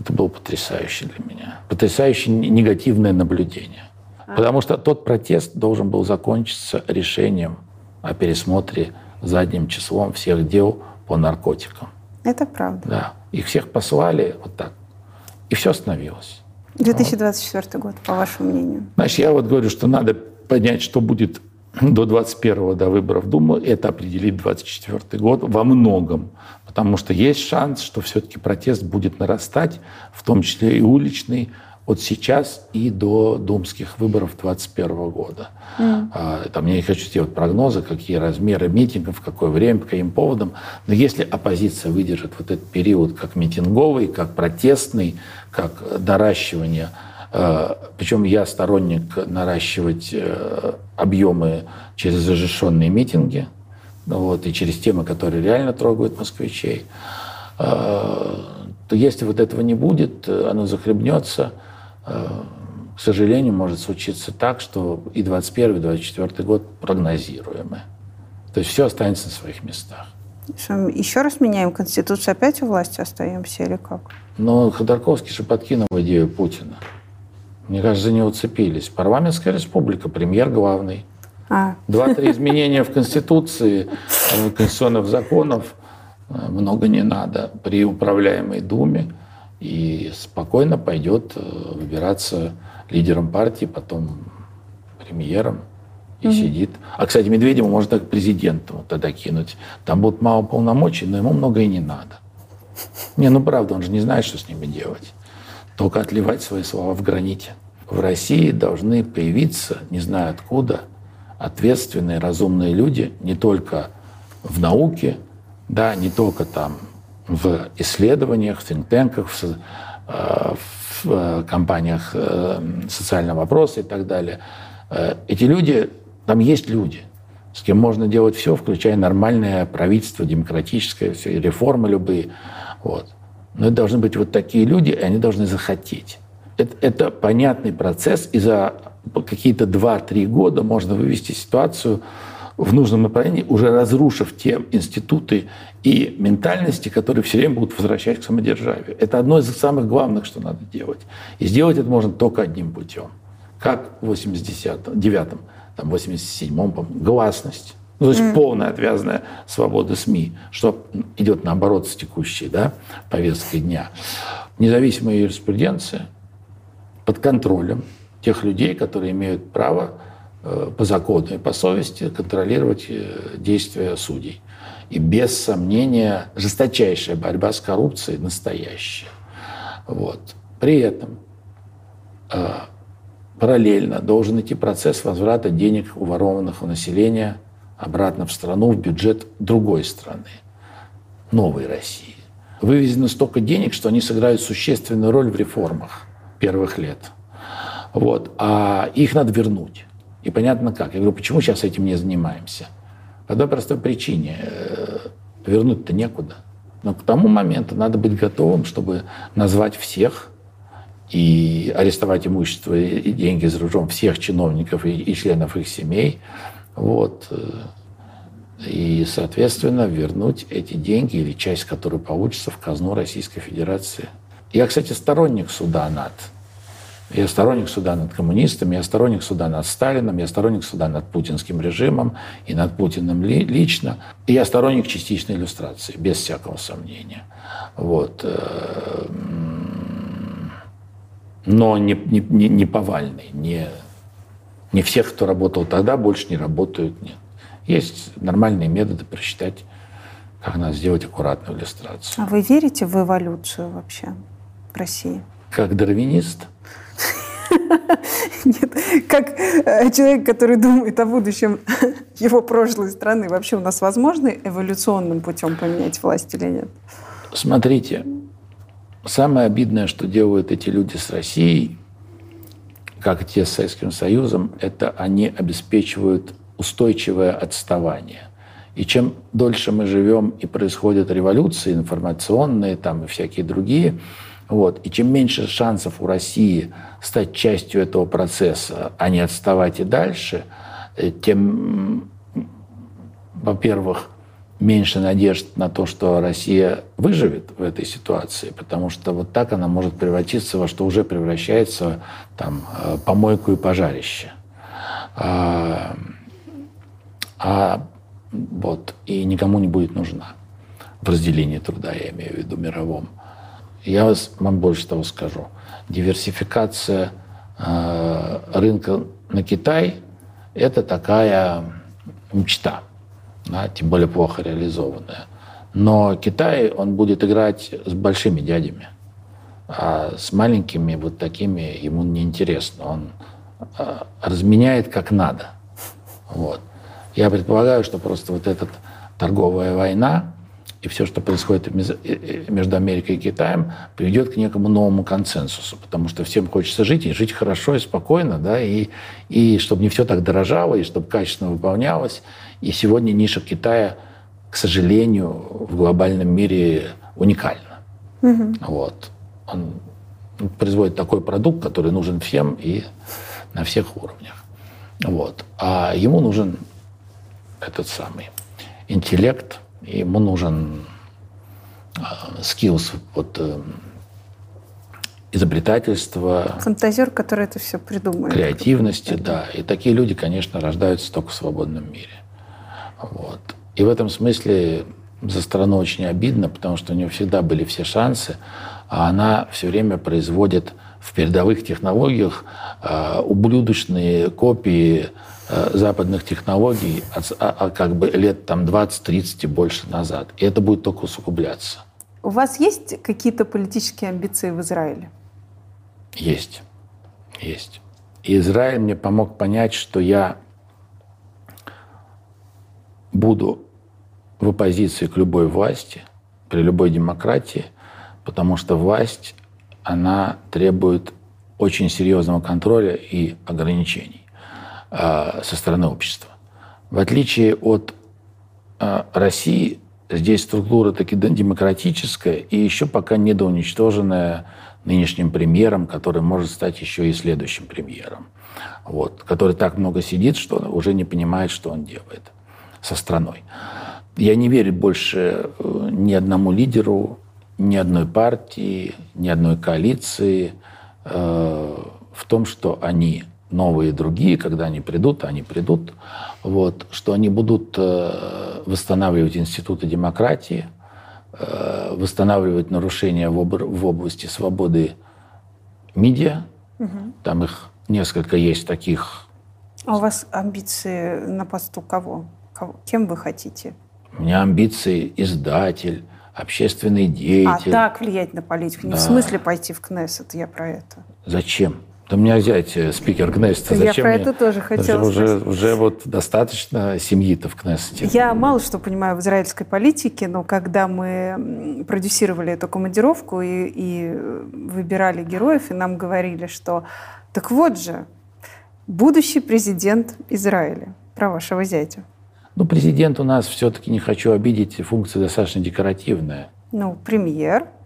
Это было потрясающе для меня. Потрясающе негативное наблюдение. Потому что тот протест должен был закончиться решением о пересмотре задним числом всех дел по наркотикам. Это правда. Да. Их всех послали вот так. И все остановилось. 2024 год, по вашему мнению. Значит, я вот говорю, что надо понять, что будет до 21 до выборов Думы. Это определит 24 год во многом. Потому что есть шанс, что все-таки протест будет нарастать, в том числе и уличный, от сейчас и до думских выборов 2021 года. А, Там я не хочу сделать прогнозы, какие размеры митингов, в какое время, по каким поводам. Но если оппозиция выдержит вот этот период как митинговый, как протестный, как доращивание, э, причем я сторонник наращивать э, объемы через разрешенные митинги, ну вот, и через темы, которые реально трогают москвичей, э, то если вот этого не будет, оно захлебнется, э, к сожалению, может случиться так, что и 21 и 24 год прогнозируемы. То есть все останется на своих местах. Еще раз меняем Конституцию, опять у власти остаемся или как? Но Ходорковский же подкинул идею Путина. Мне кажется, за него цепились. Парламентская республика, премьер главный. А, Два-три изменения в Конституции, э, конституционных законов э, много не надо при управляемой Думе. И спокойно пойдет э, выбираться лидером партии, потом премьером и сидит. А, кстати, Медведева можно так президентом тогда кинуть. Там будут мало полномочий, но ему много и не надо. Не, ну правда, он же не знает, что с ними делать. Только отливать свои слова в граните. В России должны появиться, не знаю откуда, ответственные, разумные люди не только в науке, да, не только там в исследованиях, в think-танках, в, э, в, э, компаниях э, социального вопроса и так далее. Эти люди, там есть люди, с кем можно делать все, включая нормальное правительство, демократическое, все, реформы любые. Вот. Но это должны быть вот такие люди, и они должны захотеть. Это, это понятный процесс, и за какие-то 2-3 года можно вывести ситуацию в нужном направлении, уже разрушив те институты и ментальности, которые все время будут возвращать к самодержавию. Это одно из самых главных, что надо делать. И сделать это можно только одним путем. Как в 89-м там, в 87-м, гласность. Ну, то есть mm. полная отвязанная свобода СМИ, что идет наоборот с текущей да, повесткой дня. Независимая юриспруденция под контролем тех людей, которые имеют право э, по закону и по совести контролировать э, действия судей. И без сомнения жесточайшая борьба с коррупцией настоящая. Вот. При этом э, параллельно должен идти процесс возврата денег, уворованных у населения, обратно в страну, в бюджет другой страны, новой России. Вывезено столько денег, что они сыграют существенную роль в реформах первых лет. Вот. А их надо вернуть. И понятно как. Я говорю, почему сейчас этим не занимаемся? По одной простой причине. Э, вернуть-то некуда. Но к тому моменту надо быть готовым, чтобы назвать всех и арестовать имущество и деньги за рубежом всех чиновников и, и членов их семей. Вот. Э, и, соответственно, вернуть эти деньги или часть, которая получится в казну Российской Федерации. Я, кстати, сторонник суда над. Я сторонник суда над коммунистами, я сторонник суда над Сталином, я сторонник суда над путинским режимом и над Путиным ли, лично. И я сторонник частичной иллюстрации, без всякого сомнения. Вот. Э, но не, не, не, повальный, не, не всех, кто работал тогда, больше не работают, нет. Есть нормальные методы просчитать, как надо сделать аккуратную иллюстрацию. А вы верите в эволюцию вообще в России? Как дарвинист? Нет, как э, человек, который думает о будущем его прошлой страны, вообще у нас возможно эволюционным путем поменять власть или нет? Смотрите, самое обидное, что делают эти люди с Россией, как и те с Советским Союзом, это они обеспечивают устойчивое отставание. И чем дольше мы живем и происходят революции информационные там и всякие другие, вот, и чем меньше шансов у России стать частью этого процесса, а не отставать и дальше, э, тем, во-первых, меньше надежд на то, что Россия выживет в этой ситуации, потому что вот так она может превратиться во что уже превращается там, э, помойку и пожарище. А, а вот, и никому не будет нужна в разделении труда, я имею в виду мировом. Я вам больше того скажу. Диверсификация э, рынка на Китай – это такая мечта, да, тем более плохо реализованная. Но Китай, он будет играть с большими дядями, а с маленькими вот такими ему неинтересно. Он э, разменяет как надо. Вот. Я предполагаю, что просто вот эта торговая война и все, что происходит между Америкой и Китаем, приведет к некому новому консенсусу, потому что всем хочется жить, и жить хорошо и спокойно, да, и, и чтобы не все так дорожало, и чтобы качественно выполнялось. И сегодня ниша Китая, к сожалению, в глобальном мире уникальна. Угу. Вот. Он производит такой продукт, который нужен всем и на всех уровнях. Вот. А ему нужен этот самый интеллект, ему нужен э, skills, вот, э, изобретательство. Фантазер, который это все придумает. Креативности, да. И такие люди, конечно, рождаются только в свободном мире. Вот. И в этом смысле за страну очень обидно, потому что у нее всегда были все шансы, а она все время производит в передовых технологиях э, ублюдочные копии западных технологий а, а как бы лет там 20-30 и больше назад. И это будет только усугубляться. У вас есть какие-то политические амбиции в Израиле? Есть. Есть. И Израиль мне помог понять, что я буду в оппозиции к любой власти, при любой демократии, потому что власть, она требует очень серьезного контроля и ограничений. А, со стороны общества. В отличие от а, России, здесь структура таки демократическая и еще пока недоуничтоженная нынешним премьером, который может стать еще и следующим премьером. Вот, который так много сидит, что уже не понимает, что он делает со страной. Я не верю больше э, ни одному лидеру, ни одной партии, ни одной коалиции э, в том, что они новые другие, когда они придут, они придут, вот, что они будут э, восстанавливать институты демократии, э, восстанавливать нарушения в, об, в области свободы медиа. Угу. Там их несколько есть таких. А у вас амбиции на посту кого? кого? Кем вы хотите? У меня амбиции издатель, общественный деятель. А так влиять на политику? Не да. в смысле пойти в Кнессет, я про это. Зачем? Да меня взять э, спикер Кнессета. Я про это тоже хотела уже. Уже вот достаточно семьи-то в Кнессете. Я мало что понимаю в израильской политике, но когда мы продюсировали эту командировку и, и выбирали героев, и нам говорили, что так вот же, будущий президент Израиля, про вашего зятя. Ну, президент у нас все-таки, не хочу обидеть, функция достаточно декоративная. Ну, премьер –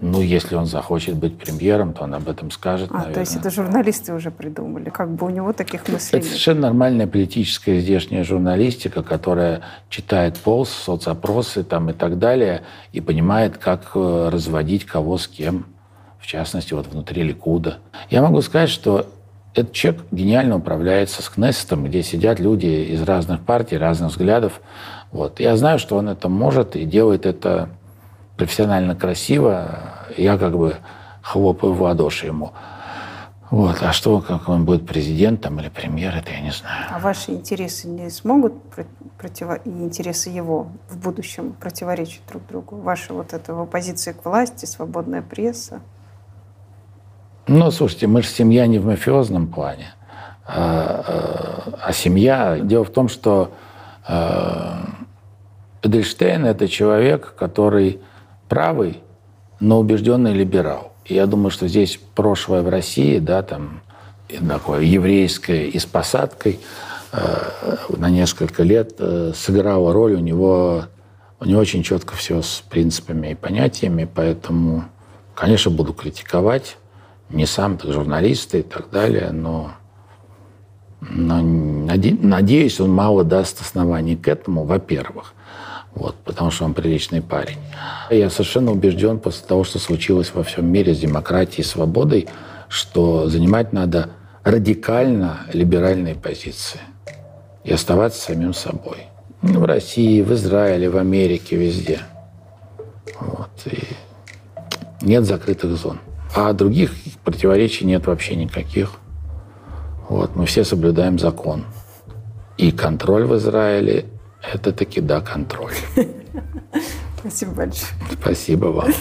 ну, если он захочет быть премьером, то он об этом скажет, а, наверное. То есть это журналисты уже придумали? Как бы у него таких мыслей Это совершенно нормальная политическая здешняя журналистика, которая читает полз, соцопросы там и так далее, и понимает, как э, разводить кого с кем, в частности, вот внутри Ликуда. Я могу сказать, что этот человек гениально управляется с Кнессетом, где сидят люди из разных партий, разных взглядов. Вот. Я знаю, что он это может и делает это профессионально красиво, я как бы хлопаю в ладоши ему. Вот. А что, как он будет президентом или премьер, это я не знаю. А ваши интересы не смогут противо... и интересы его в будущем противоречить друг другу? Ваша вот эта его позиция к власти, свободная пресса? Ну, слушайте, мы же семья не в мафиозном плане. А, а, а семья... Дело в том, что а, Эдельштейн – это человек, который правый, но убежденный либерал. И я думаю, что здесь прошлое в России, да, там такое еврейское и с посадкой э, на несколько лет э, сыграло роль. У него, у него очень четко все с принципами и понятиями, поэтому, конечно, буду критиковать. Не сам, так журналисты и так далее, но, но надеюсь, он мало даст оснований к этому, во-первых вот, потому что он приличный парень. Я совершенно убежден после того, что случилось во всем мире с демократией и свободой, что занимать надо радикально либеральные позиции и оставаться самим собой. В России, в Израиле, в Америке, везде. Вот. И нет закрытых зон. А других противоречий нет вообще никаких. Вот. Мы все соблюдаем закон. И контроль в Израиле, это таки да, контроль. Спасибо большое. Спасибо вам.